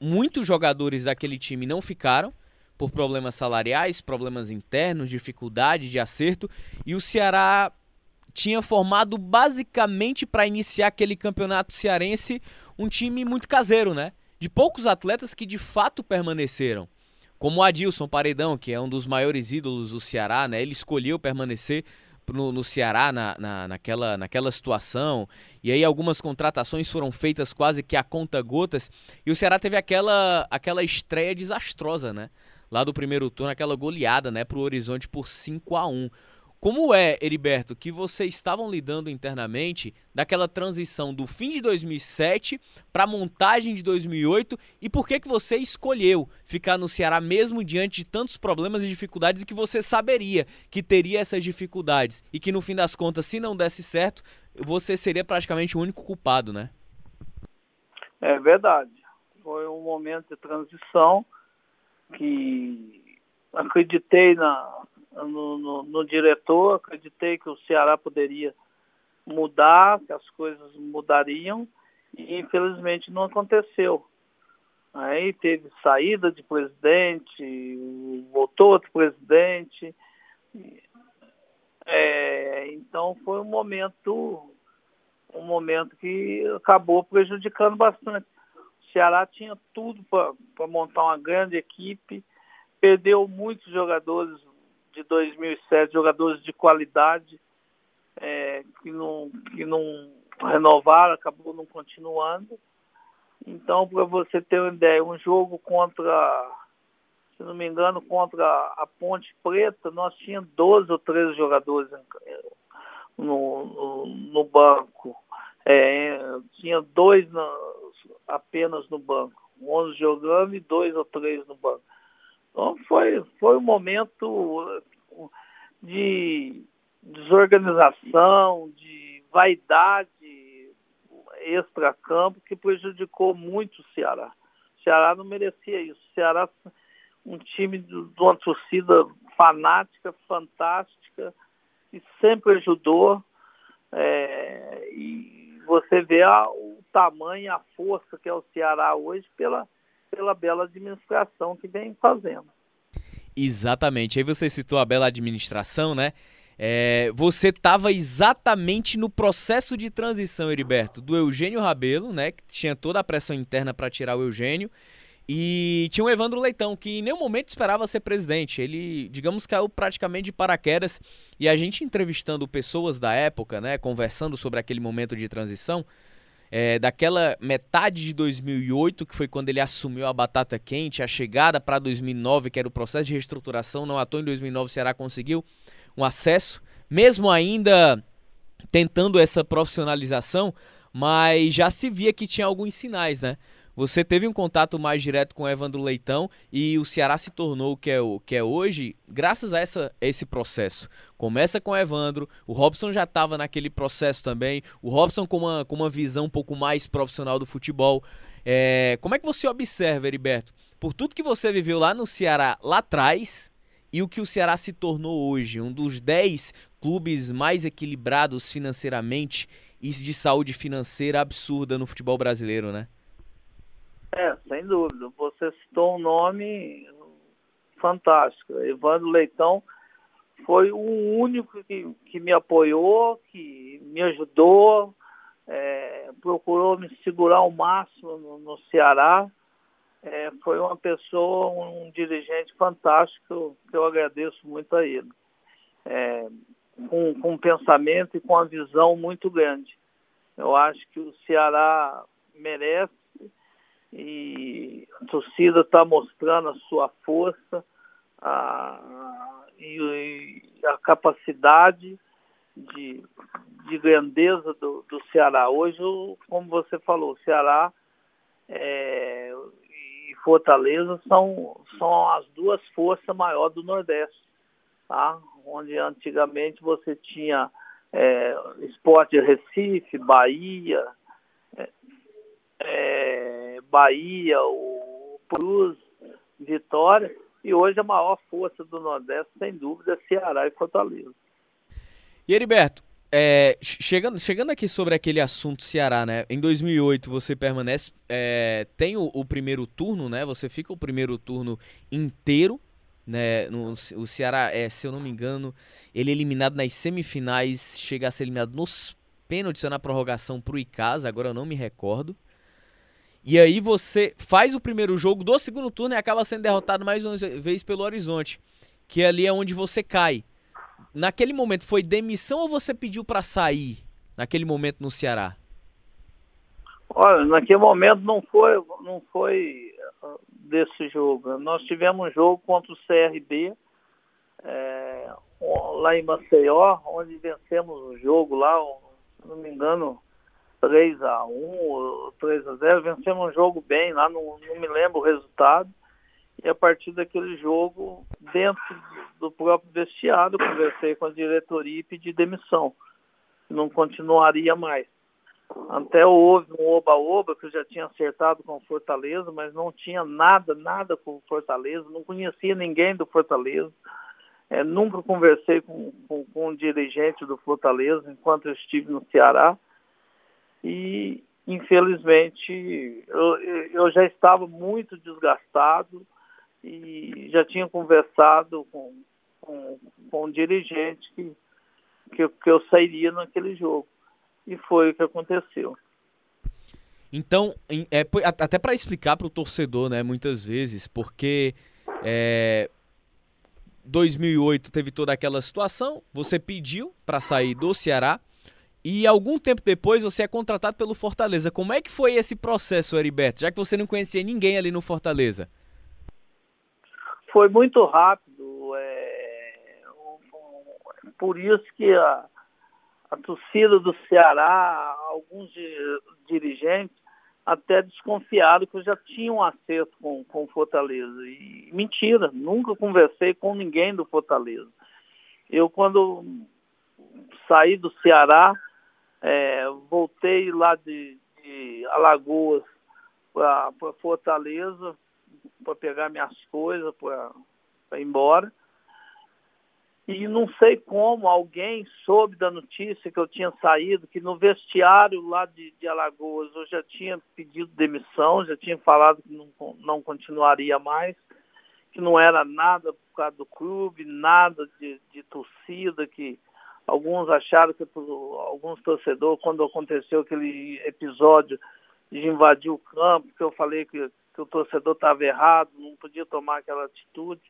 muitos jogadores daquele time não ficaram por problemas salariais, problemas internos, dificuldade de acerto, e o Ceará tinha formado basicamente para iniciar aquele campeonato cearense um time muito caseiro, né? De poucos atletas que de fato permaneceram como o Adilson Paredão, que é um dos maiores ídolos do Ceará, né? Ele escolheu permanecer no, no Ceará na, na, naquela, naquela situação. E aí algumas contratações foram feitas quase que a conta gotas. E o Ceará teve aquela, aquela estreia desastrosa, né? Lá do primeiro turno, aquela goleada, né, pro Horizonte por 5 a 1 como é, Heriberto, que vocês estavam lidando internamente daquela transição do fim de 2007 para a montagem de 2008 e por que que você escolheu ficar no Ceará mesmo diante de tantos problemas e dificuldades e que você saberia que teria essas dificuldades e que no fim das contas, se não desse certo, você seria praticamente o único culpado, né? É verdade. Foi um momento de transição que acreditei na, no, no, no diretor, acreditei que o Ceará poderia mudar, que as coisas mudariam, e infelizmente não aconteceu. Aí teve saída de presidente, voltou outro presidente. É, então foi um momento, um momento que acabou prejudicando bastante. O Ceará tinha tudo para montar uma grande equipe, perdeu muitos jogadores de 2007, jogadores de qualidade é, que, não, que não renovaram, acabou não continuando. Então, para você ter uma ideia, um jogo contra, se não me engano, contra a Ponte Preta, nós tínhamos 12 ou 13 jogadores no, no, no banco. É, tinha dois na, apenas no banco, 11 jogando e dois ou três no banco. Então foi, foi um momento de desorganização, de vaidade extra-campo que prejudicou muito o Ceará. O Ceará não merecia isso. O Ceará, um time de uma torcida fanática, fantástica, que sempre ajudou. É, e você vê a, o tamanho, a força que é o Ceará hoje pela, pela bela administração que vem fazendo. Exatamente. Aí você citou a bela administração, né? É, você estava exatamente no processo de transição, Heriberto, do Eugênio Rabelo, né? Que tinha toda a pressão interna para tirar o Eugênio. E tinha o Evandro Leitão, que em nenhum momento esperava ser presidente. Ele, digamos, caiu praticamente de paraquedas. E a gente entrevistando pessoas da época, né? Conversando sobre aquele momento de transição. É, daquela metade de 2008, que foi quando ele assumiu a batata quente, a chegada para 2009, que era o processo de reestruturação, não à toa em 2009 o Ceará conseguiu um acesso, mesmo ainda tentando essa profissionalização, mas já se via que tinha alguns sinais, né? Você teve um contato mais direto com o Evandro Leitão e o Ceará se tornou o que é, o que é hoje, graças a essa, esse processo. Começa com o Evandro, o Robson já estava naquele processo também, o Robson com uma, com uma visão um pouco mais profissional do futebol. É, como é que você observa, Heriberto, por tudo que você viveu lá no Ceará lá atrás, e o que o Ceará se tornou hoje, um dos 10 clubes mais equilibrados financeiramente e de saúde financeira absurda no futebol brasileiro, né? É, sem dúvida. Você citou um nome fantástico. Evandro Leitão foi o único que, que me apoiou, que me ajudou, é, procurou me segurar ao máximo no, no Ceará é, foi uma pessoa, um dirigente fantástico, que eu agradeço muito a ele. É, com, com um pensamento e com uma visão muito grande. Eu acho que o Ceará merece e a torcida está mostrando a sua força a, e, e, a capacidade de, de grandeza do, do Ceará. Hoje, como você falou, o Ceará é, Fortaleza são, são as duas forças maiores do Nordeste, tá? onde antigamente você tinha é, Esporte Recife, Bahia, é, é, Bahia, o Cruz, Vitória, e hoje a maior força do Nordeste, sem dúvida, é Ceará e Fortaleza. E Heriberto, é, chegando, chegando aqui sobre aquele assunto Ceará, né? Em 2008 você permanece, é, tem o, o, primeiro turno, né? Você fica o primeiro turno inteiro, né? No, o Ceará, é, se eu não me engano, ele é eliminado nas semifinais, chega a ser eliminado nos pênaltis ou na prorrogação pro Icasa, agora eu não me recordo. E aí você faz o primeiro jogo do segundo turno e acaba sendo derrotado mais uma vez pelo Horizonte, que ali é onde você cai naquele momento foi demissão ou você pediu para sair naquele momento no Ceará? Olha, naquele momento não foi, não foi ah, desse jogo. Nós tivemos um jogo contra o CRB é, lá em Maceió, onde vencemos o jogo lá, se não me engano, 3 a 1 ou 3 a 0 Vencemos um jogo bem lá, não, não me lembro o resultado. E a partir daquele jogo, dentro do próprio vestiário, conversei com a diretoria e pedi demissão. Não continuaria mais. Até houve um oba-oba que eu já tinha acertado com o Fortaleza, mas não tinha nada, nada com o Fortaleza, não conhecia ninguém do Fortaleza. É, nunca conversei com, com, com um dirigente do Fortaleza enquanto eu estive no Ceará. E, infelizmente, eu, eu já estava muito desgastado, e já tinha conversado com, com, com um dirigente que, que, que eu sairia naquele jogo. E foi o que aconteceu. Então, é, até para explicar para o torcedor, né, muitas vezes, porque é, 2008 teve toda aquela situação, você pediu para sair do Ceará e algum tempo depois você é contratado pelo Fortaleza. Como é que foi esse processo, Heriberto? Já que você não conhecia ninguém ali no Fortaleza foi muito rápido. É, por isso que a, a torcida do Ceará, alguns dirigentes, até desconfiaram que eu já tinha um acerto com, com Fortaleza. E mentira, nunca conversei com ninguém do Fortaleza. Eu, quando saí do Ceará, é, voltei lá de, de Alagoas para Fortaleza para pegar minhas coisas para ir embora. E não sei como alguém soube da notícia que eu tinha saído, que no vestiário lá de, de Alagoas eu já tinha pedido demissão, já tinha falado que não, não continuaria mais, que não era nada por causa do clube, nada de, de torcida, que alguns acharam que alguns torcedores, quando aconteceu aquele episódio de invadir o campo, que eu falei que, que o torcedor estava errado, não podia tomar aquela atitude.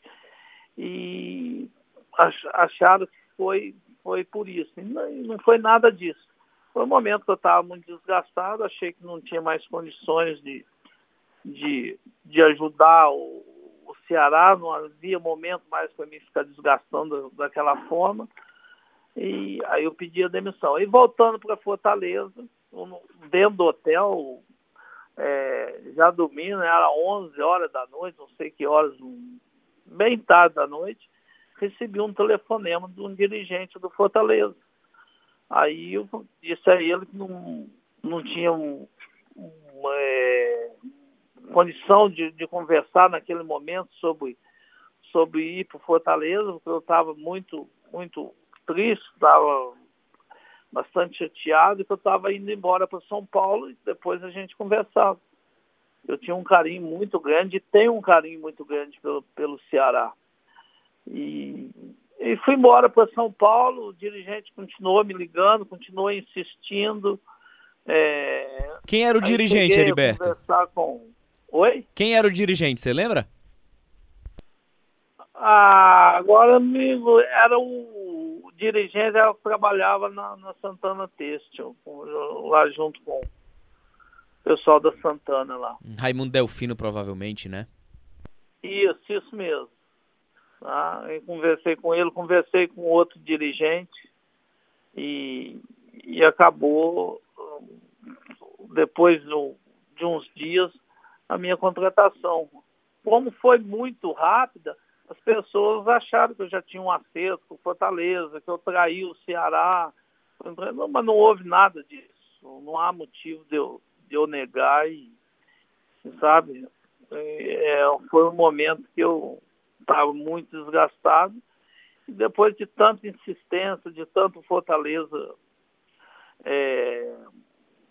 E acharam que foi, foi por isso. E não, não foi nada disso. Foi um momento que eu estava muito desgastado, achei que não tinha mais condições de, de, de ajudar o, o Ceará, não havia momento mais para mim ficar desgastando daquela forma. E aí eu pedi a demissão. E voltando para Fortaleza, dentro do hotel, é, já dormindo, era 11 horas da noite, não sei que horas, bem tarde da noite, recebi um telefonema de um dirigente do Fortaleza. Aí eu disse a ele que não, não tinha um, é, condição de, de conversar naquele momento sobre, sobre ir para Fortaleza, porque eu estava muito, muito triste, estava bastante chateado, que eu estava indo embora para São Paulo e depois a gente conversava. Eu tinha um carinho muito grande e tenho um carinho muito grande pelo, pelo Ceará. E, e fui embora para São Paulo, o dirigente continuou me ligando, continuou insistindo. É... Quem era o Aí dirigente, Heriberto? Com... Oi? Quem era o dirigente, você lembra? Ah, agora amigo, era o dirigente, ela trabalhava na, na Santana Têxtil, lá junto com o pessoal da Santana lá. Raimundo Delfino, provavelmente, né? Isso, isso mesmo. Tá? Eu conversei com ele, conversei com outro dirigente e, e acabou, depois de uns dias, a minha contratação. Como foi muito rápida, as pessoas acharam que eu já tinha um acerto com Fortaleza, que eu traí o Ceará, mas não houve nada disso. Não há motivo de eu, de eu negar e, sabe, é, foi um momento que eu estava muito desgastado. E depois de tanta insistência, de tanto Fortaleza é,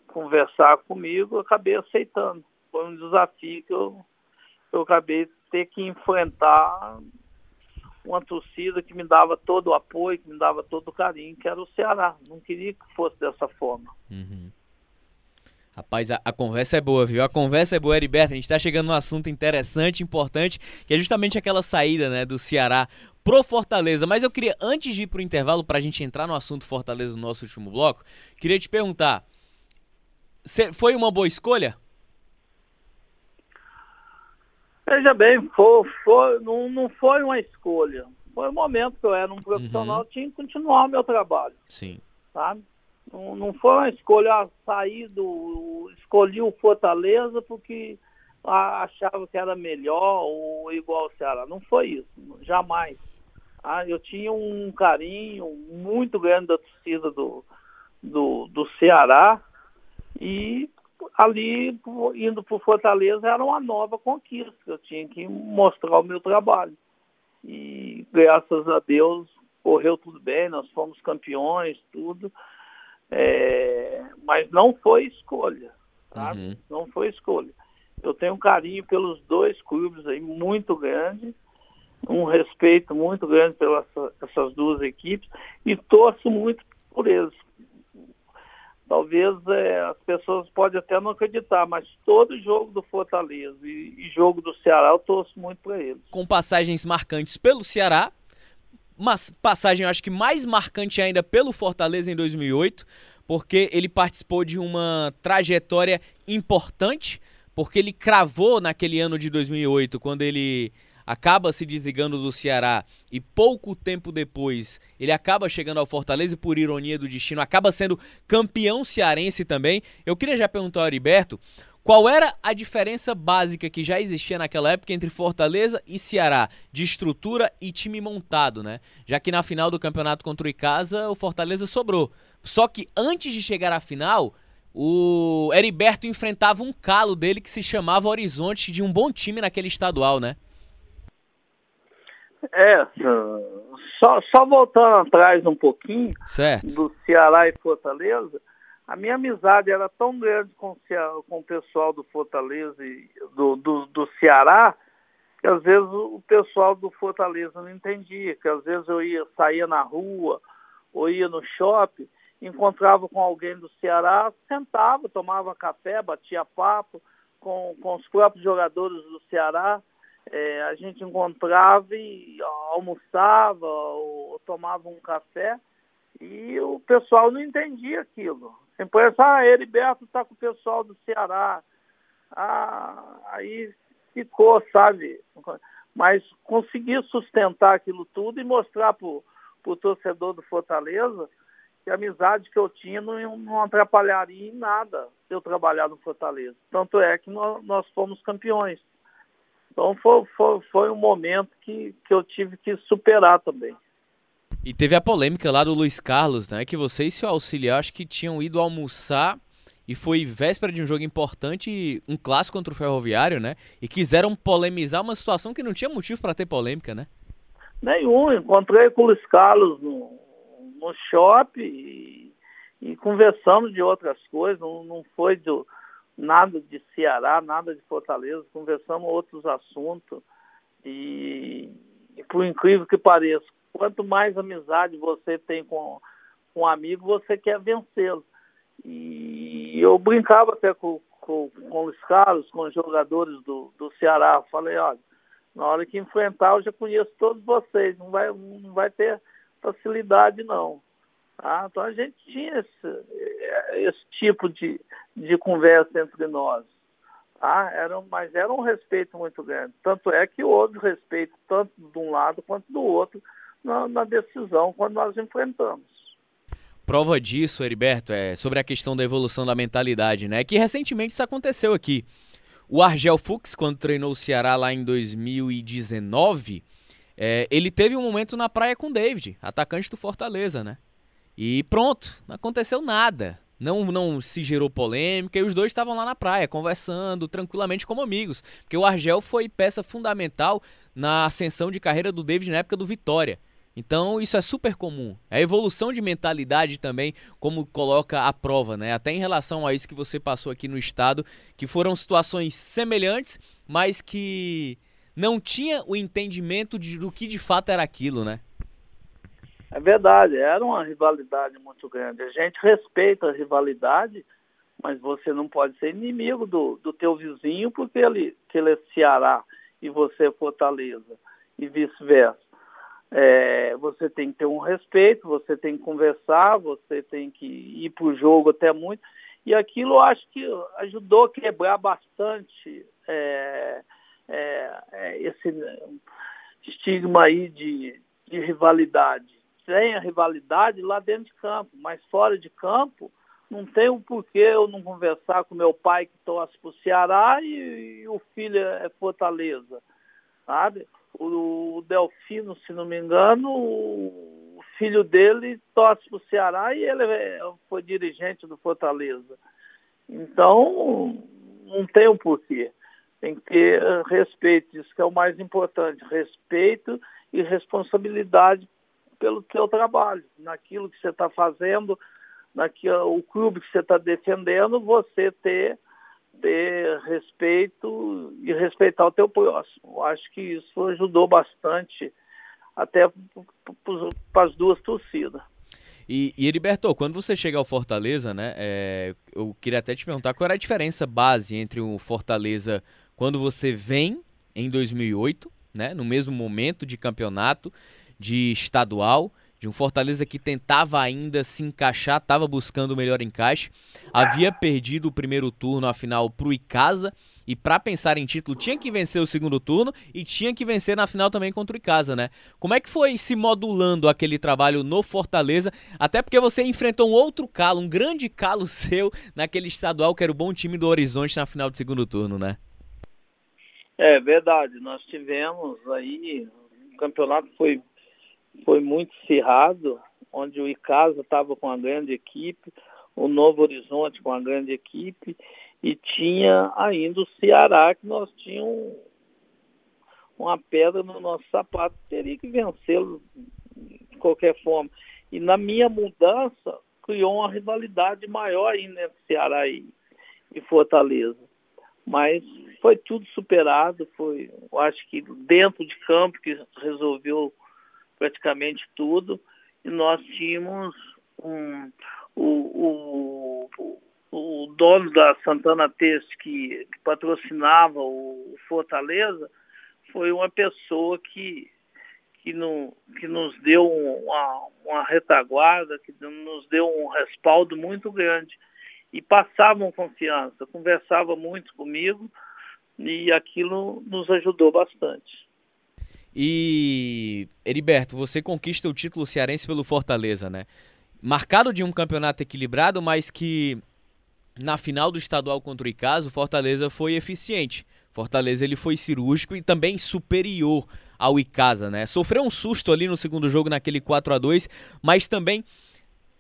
conversar comigo, eu acabei aceitando. Foi um desafio que eu, eu acabei ter que enfrentar uma torcida que me dava todo o apoio, que me dava todo o carinho, que era o Ceará. Não queria que fosse dessa forma. Uhum. Rapaz, a, a, conversa é boa, viu? A conversa é boa, Heriberto. A gente tá chegando num assunto interessante, importante, que é justamente aquela saída, né, do Ceará pro Fortaleza. Mas eu queria, antes de ir pro intervalo, pra gente entrar no assunto Fortaleza no nosso último bloco, queria te perguntar: foi uma boa escolha? Veja bem, foi, foi, não, não foi uma escolha. Foi um momento que eu era um profissional, uhum. tinha que continuar o meu trabalho. Sim. Sabe? Não, não foi uma escolha sair do. Escolhi o Fortaleza porque achava que era melhor ou igual ao Ceará. Não foi isso, jamais. Ah, eu tinha um carinho muito grande da torcida do, do, do Ceará e ali, indo para o Fortaleza, era uma nova conquista. Eu tinha que mostrar o meu trabalho. E graças a Deus correu tudo bem, nós fomos campeões, tudo. É, mas não foi escolha, sabe? Uhum. Não foi escolha. Eu tenho um carinho pelos dois clubes aí muito grande, um respeito muito grande pelas essas duas equipes e torço muito por eles. Talvez é, as pessoas podem até não acreditar, mas todo jogo do Fortaleza e, e jogo do Ceará eu torço muito para eles. Com passagens marcantes pelo Ceará, mas passagem, acho que mais marcante ainda pelo Fortaleza em 2008, porque ele participou de uma trajetória importante, porque ele cravou naquele ano de 2008, quando ele acaba se desligando do Ceará e pouco tempo depois ele acaba chegando ao Fortaleza e, por ironia do destino, acaba sendo campeão cearense também. Eu queria já perguntar ao Heriberto qual era a diferença básica que já existia naquela época entre Fortaleza e Ceará, de estrutura e time montado, né? Já que na final do campeonato contra o Icasa, o Fortaleza sobrou. Só que antes de chegar à final, o Heriberto enfrentava um calo dele que se chamava Horizonte de um bom time naquele estadual, né? É, só, só voltando atrás um pouquinho certo. do Ceará e Fortaleza, a minha amizade era tão grande com, com o pessoal do Fortaleza e do, do, do Ceará, que às vezes o pessoal do Fortaleza não entendia, que às vezes eu ia, saía na rua ou ia no shopping encontrava com alguém do Ceará, sentava, tomava café, batia papo com, com os próprios jogadores do Ceará. É, a gente encontrava e almoçava ou, ou, tomava um café e o pessoal não entendia aquilo. Sempre ah, Heriberto está com o pessoal do Ceará. Ah, aí ficou, sabe? Mas consegui sustentar aquilo tudo e mostrar para o torcedor do Fortaleza que a amizade que eu tinha não, não atrapalharia em nada eu trabalhar no Fortaleza. Tanto é que nós, nós fomos campeões. Então foi, foi, foi um momento que, que eu tive que superar também. E teve a polêmica lá do Luiz Carlos, né? Que você e seu auxiliar acho que tinham ido almoçar e foi véspera de um jogo importante, um clássico contra o Ferroviário, né? E quiseram polemizar uma situação que não tinha motivo para ter polêmica, né? Nenhum. Encontrei com o Luiz Carlos no, no shopping e, e, conversamos de outras coisas, não, não foi do, nada de Ceará, nada de Fortaleza, conversamos outros assuntos e, e por incrível que pareça, quanto mais amizade você tem com, com um amigo, você quer vencê-lo. E eu brincava até com, com, com os Carlos, com os jogadores do, do Ceará, falei, olha, na hora que enfrentar eu já conheço todos vocês, não vai, não vai ter facilidade, não. Tá? Então a gente tinha esse, esse tipo de, de conversa entre nós. Tá? Era, mas era um respeito muito grande. Tanto é que houve respeito tanto de um lado quanto do outro na, na decisão quando nós enfrentamos. Prova disso, Heriberto, é sobre a questão da evolução da mentalidade, né? Que recentemente isso aconteceu aqui. O Argel Fux, quando treinou o Ceará lá em 2019, é, ele teve um momento na praia com o David, atacante do Fortaleza, né? E pronto, não aconteceu nada. Não, não se gerou polêmica e os dois estavam lá na praia, conversando tranquilamente como amigos. Porque o Argel foi peça fundamental na ascensão de carreira do David na época do Vitória. Então isso é super comum. A evolução de mentalidade também, como coloca a prova, né? Até em relação a isso que você passou aqui no estado, que foram situações semelhantes, mas que não tinha o entendimento de, do que de fato era aquilo, né? É verdade, era uma rivalidade muito grande. A gente respeita a rivalidade, mas você não pode ser inimigo do, do teu vizinho porque ele, que ele é Ceará e você é Fortaleza e vice-versa. É, você tem que ter um respeito, você tem que conversar, você tem que ir para o jogo até muito. E aquilo acho que ajudou a quebrar bastante é, é, é, esse estigma aí de, de rivalidade. Tem a rivalidade lá dentro de campo, mas fora de campo não tem o um porquê eu não conversar com meu pai que torce para o Ceará e, e, o filho é Fortaleza, sabe? O, o Delfino, se não me engano, o filho dele torce para o Ceará e ele é, foi dirigente do Fortaleza. Então, não tem o um porquê. Tem que ter eh, respeito, isso que é o mais importante, respeito e responsabilidade pelo seu trabalho, naquilo que você está fazendo, naquilo, o clube que você está defendendo, você ter, ter respeito e respeitar o teu próximo. Acho que isso ajudou bastante até para as duas torcidas. E, e Heriberto, quando você chega ao Fortaleza, né, é, eu queria até te perguntar qual era a diferença base entre o Fortaleza quando você vem em 2008, né, no mesmo momento de campeonato, de estadual, de um Fortaleza que tentava ainda se encaixar, estava buscando o melhor encaixe, havia perdido o primeiro turno, afinal, para o Icasa, E para pensar em título, tinha que vencer o segundo turno e tinha que vencer na final também contra o Icasa, né? Como é que foi se modulando aquele trabalho no Fortaleza? Até porque você enfrentou um outro calo, um grande calo seu naquele estadual que era o bom time do Horizonte na final do segundo turno, né? É verdade, nós tivemos aí, o campeonato foi, foi muito cerrado, onde o Icasa estava com uma grande equipe, o Novo Horizonte com uma grande equipe, e tinha ainda o Ceará, que nós tínhamos uma pedra no nosso sapato, teria que vencê-lo de qualquer forma. E na minha mudança, criou uma rivalidade maior ainda entre Ceará e, e Fortaleza. Mas foi tudo superado, foi, eu acho que dentro de campo que resolveu praticamente tudo, e nós tínhamos um, o, o, o dono da Santana Teste que, que patrocinava o Fortaleza foi uma pessoa que, que, no, que nos deu uma, uma retaguarda, que nos deu um respaldo muito grande. E passavam confiança, conversava muito comigo e aquilo nos ajudou bastante. E, Heriberto, você conquista o título cearense pelo Fortaleza, né? Marcado de um campeonato equilibrado, mas que na final do estadual contra o Icasa, o Fortaleza foi eficiente. Fortaleza ele foi cirúrgico e também superior ao Icasa, né? Sofreu um susto ali no segundo jogo naquele 4 a 2, mas também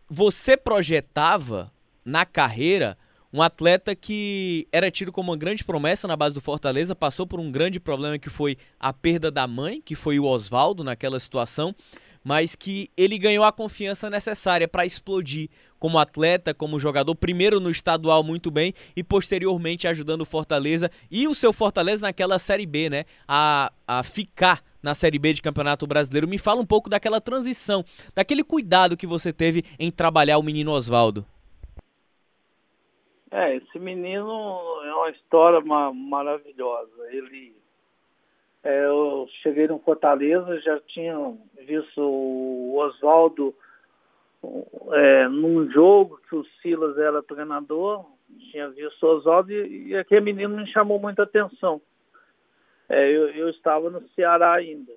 você projetava na carreira um atleta que era tido como uma grande promessa na base do Fortaleza, passou por um grande problema que foi a perda da mãe, que foi o Oswaldo naquela situação mas que ele ganhou a confiança necessária para explodir como atleta, como jogador, primeiro no estadual muito bem e posteriormente ajudando o Fortaleza e o seu Fortaleza naquela Série B, né? A, a ficar na Série B de Campeonato Brasileiro. Me fala um pouco daquela transição, daquele cuidado que você teve em trabalhar o menino Oswaldo. É, esse menino é uma história maravilhosa. Ele é, eu cheguei no Fortaleza, já tinha visto o Oswaldo é, num jogo que o Silas era treinador, tinha visto o Oswaldo e, e aquele menino me chamou muita atenção. É, eu, eu, estava no Ceará ainda.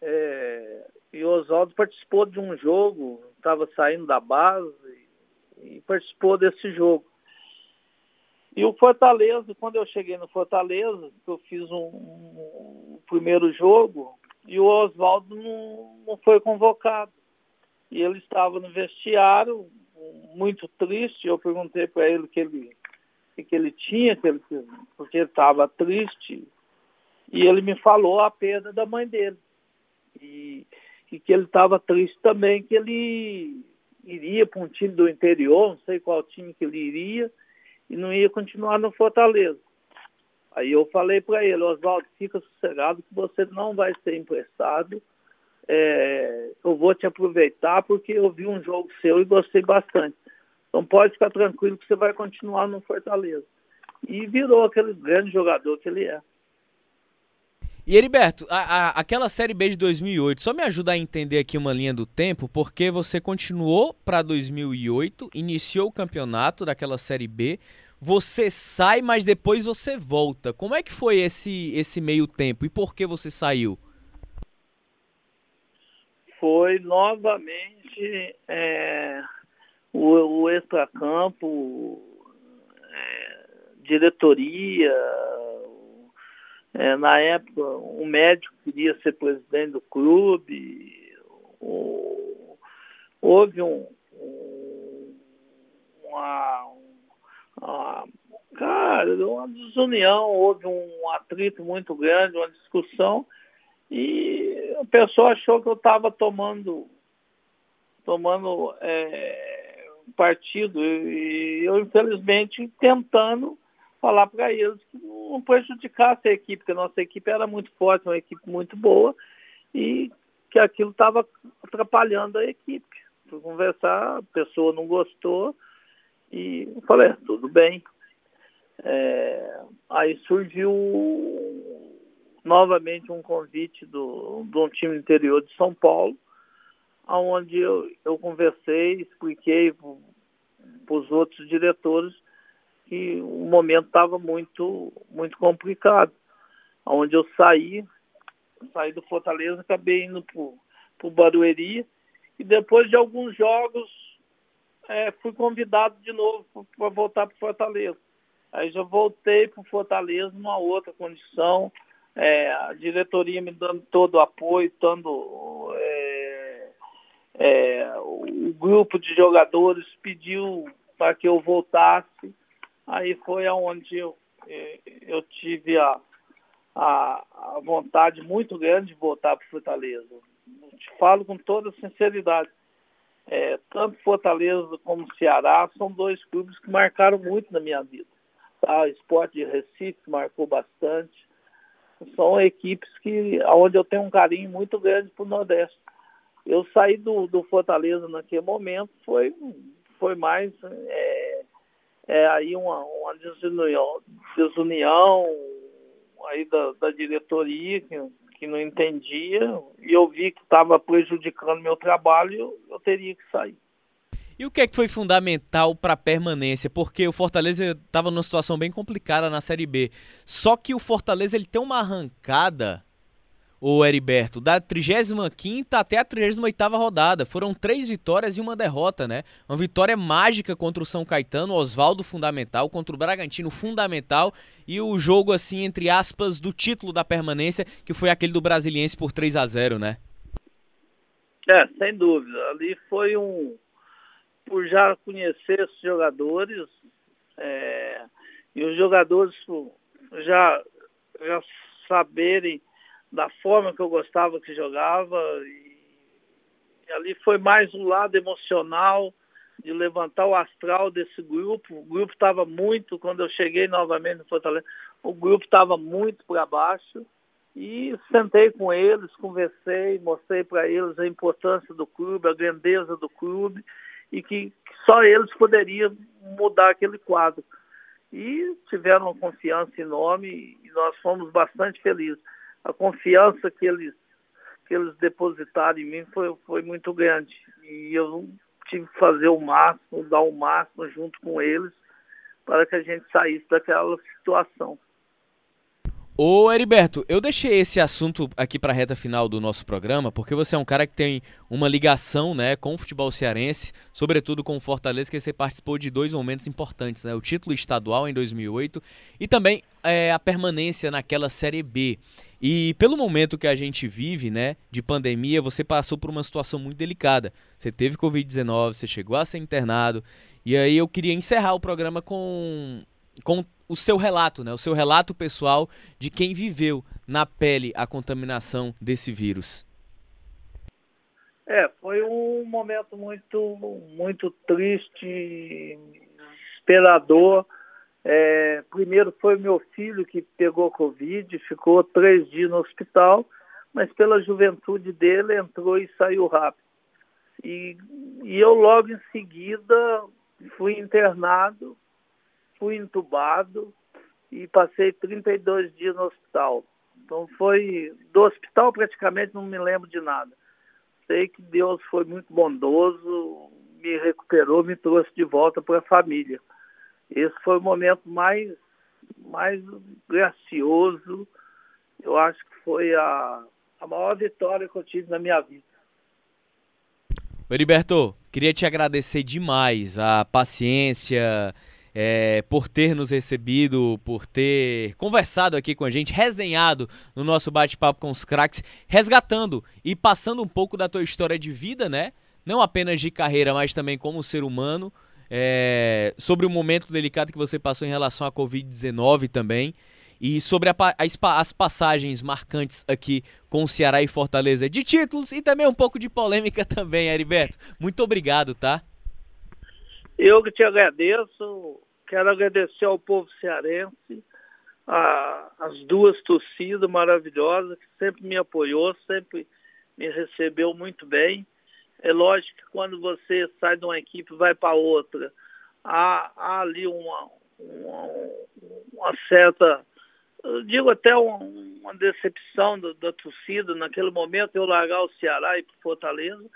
É, e o Oswaldo participou de um jogo, estava saindo da base e participou desse jogo. E o Fortaleza, quando eu cheguei no Fortaleza, eu fiz um, um primeiro jogo e o Oswaldo não, não foi convocado. E ele estava no vestiário, muito triste. Eu perguntei para ele o que ele, que ele tinha, que ele, porque ele estava triste. E ele me falou a perda da mãe dele. E, e que ele estava triste também, que ele iria para um time do interior, não sei qual time que ele iria, e não ia continuar no Fortaleza. Aí eu falei para ele, Oswaldo, fica sossegado que você não vai ser emprestado. É, eu vou te aproveitar porque eu vi um jogo seu e gostei bastante. Então pode ficar tranquilo que você vai continuar no Fortaleza. E virou aquele grande jogador que ele é. E Heriberto, a, a, aquela Série B de 2008, só me ajuda a entender aqui uma linha do tempo, porque você continuou para 2008, iniciou o campeonato daquela Série B, você sai, mas depois você volta. Como é que foi esse, esse meio tempo e por que você saiu? Foi novamente é, o, o extracampo, é, diretoria, é, na época, um médico queria ser presidente do clube. O, houve um, um uma, uma, cara, uma desunião, houve um atrito muito grande, uma discussão, e a pessoa achou que eu estava tomando, tomando é, partido, e eu, infelizmente, tentando falar para eles que não prejudicasse a equipe, porque a nossa equipe era muito forte, uma equipe muito boa, e que aquilo estava atrapalhando a equipe. Fui conversar, a pessoa não gostou, e falei, é, tudo bem. É, aí surgiu novamente um convite do, de um time interior de São Paulo, onde eu, eu conversei, expliquei para os outros diretores que o momento estava muito, muito complicado. Onde eu saí, saí do Fortaleza, acabei indo para o Barueri, e depois de alguns jogos é, fui convidado de novo para voltar para Fortaleza. Aí já voltei para Fortaleza numa outra condição, é, a diretoria me dando todo o apoio, dando é, é, o grupo de jogadores pediu para que eu voltasse, aí foi aonde eu, é, eu tive a, a, a vontade muito grande de voltar para Fortaleza. Eu te falo com toda sinceridade. É, tanto Fortaleza como Ceará são dois clubes que marcaram muito na minha vida. Tá? O Esporte de Recife marcou bastante são equipes que onde eu tenho um carinho muito grande para o Nordeste. Eu saí do, do Fortaleza naquele momento, foi, foi mais é, é aí uma, uma desunião, desunião aí da, da diretoria que, que não entendia e eu vi que estava prejudicando meu trabalho eu, teria que sair. E o que é que foi fundamental para a permanência? Porque o Fortaleza estava numa situação bem complicada na Série B. Só que o Fortaleza ele tem uma arrancada, o Heriberto, da 35 até a 38 rodada. Foram três vitórias e uma derrota, né? Uma vitória mágica contra o São Caetano, Oswaldo fundamental, contra o Bragantino fundamental e o jogo, assim, entre aspas, do título da permanência, que foi aquele do Brasiliense por 3 a 0 né? É, sem dúvida. Ali foi um por já conhecer esses jogadores é, e os jogadores já, já saberem da forma que eu gostava que jogava e, e ali foi mais um lado emocional de levantar o astral desse grupo. O grupo estava muito, quando eu cheguei novamente no Fortaleza, o grupo estava muito para baixo e sentei com eles, conversei, mostrei para eles a importância do clube, a grandeza do clube e que, só eles poderiam mudar aquele quadro. E tiveram uma confiança enorme e nós fomos bastante felizes. A confiança que eles, que eles depositaram em mim foi, foi muito grande. E eu tive que fazer o máximo, dar o máximo junto com eles para que a gente saísse daquela situação. Ô Heriberto, eu deixei esse assunto aqui para a reta final do nosso programa, porque você é um cara que tem uma ligação né, com o futebol cearense, sobretudo com o Fortaleza, que você participou de dois momentos importantes, né, o título estadual em 2008 e também é, a permanência naquela Série B. E pelo momento que a gente vive, né, de pandemia, você passou por uma situação muito delicada. Você teve Covid-19, você chegou a ser internado, e aí eu queria encerrar o programa com, com o seu relato, né? O seu relato pessoal de quem viveu na pele a contaminação desse vírus. É, foi um momento muito, muito triste, esperador. É, primeiro foi meu filho que pegou Covid, ficou três dias no hospital, mas pela juventude dele entrou e saiu rápido. E, e eu logo em seguida fui internado fui entubado e passei 32 dias no hospital. Então foi do hospital praticamente não me lembro de nada. Sei que Deus foi muito bondoso, me recuperou, me trouxe de volta para a família. Esse foi o momento mais mais gracioso. Eu acho que foi a, a maior vitória que eu tive na minha vida. Heriberto, queria te agradecer demais a paciência, é, por ter nos recebido, por ter conversado aqui com a gente, resenhado no nosso bate-papo com os craques, resgatando e passando um pouco da tua história de vida, né? Não apenas de carreira, mas também como ser humano, é, sobre o momento delicado que você passou em relação à Covid-19 também. E sobre a, as, as passagens marcantes aqui com o Ceará e Fortaleza de títulos e também um pouco de polêmica também, Heriberto. Muito obrigado, tá? Eu que te agradeço. Quero agradecer ao povo cearense, a, as duas torcidas maravilhosas que sempre me apoiou, sempre me recebeu muito bem. É lógico que quando você sai de uma equipe e vai para outra, há, há, ali uma, uma, uma certa, eu digo até uma, uma decepção da, da, torcida. Naquele momento eu largar o Ceará e para Fortaleza,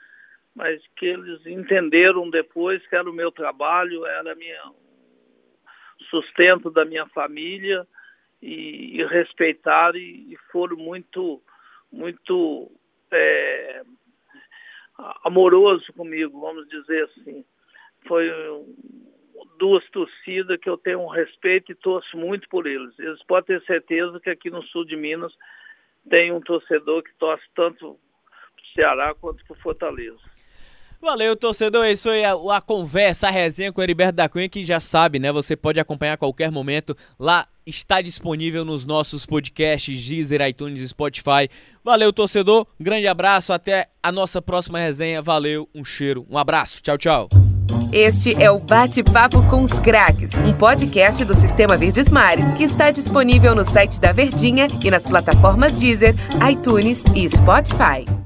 mas que eles entenderam depois que era o meu trabalho, era minha, sustento da minha família e, e respeitaram e, e, foram muito, muito é, amoroso comigo, vamos dizer assim. Foi duas torcidas que eu tenho um respeito e torço muito por eles. Eles podem ter certeza que aqui no sul de Minas tem um torcedor que torce tanto para o Ceará quanto para o Fortaleza. Valeu, torcedor. Isso aí a, a, conversa, a resenha com o Heriberto da Cunha, que já sabe, né? Você pode acompanhar a qualquer momento. Lá está disponível nos nossos podcasts, Deezer, iTunes e Spotify. Valeu, torcedor. grande abraço. Até a nossa próxima resenha. Valeu, um cheiro, um abraço. Tchau, tchau. Este é o Bate-Papo com os Craques, um podcast do Sistema Verdes Mares que está disponível no site da Verdinha e nas plataformas Deezer, iTunes e Spotify.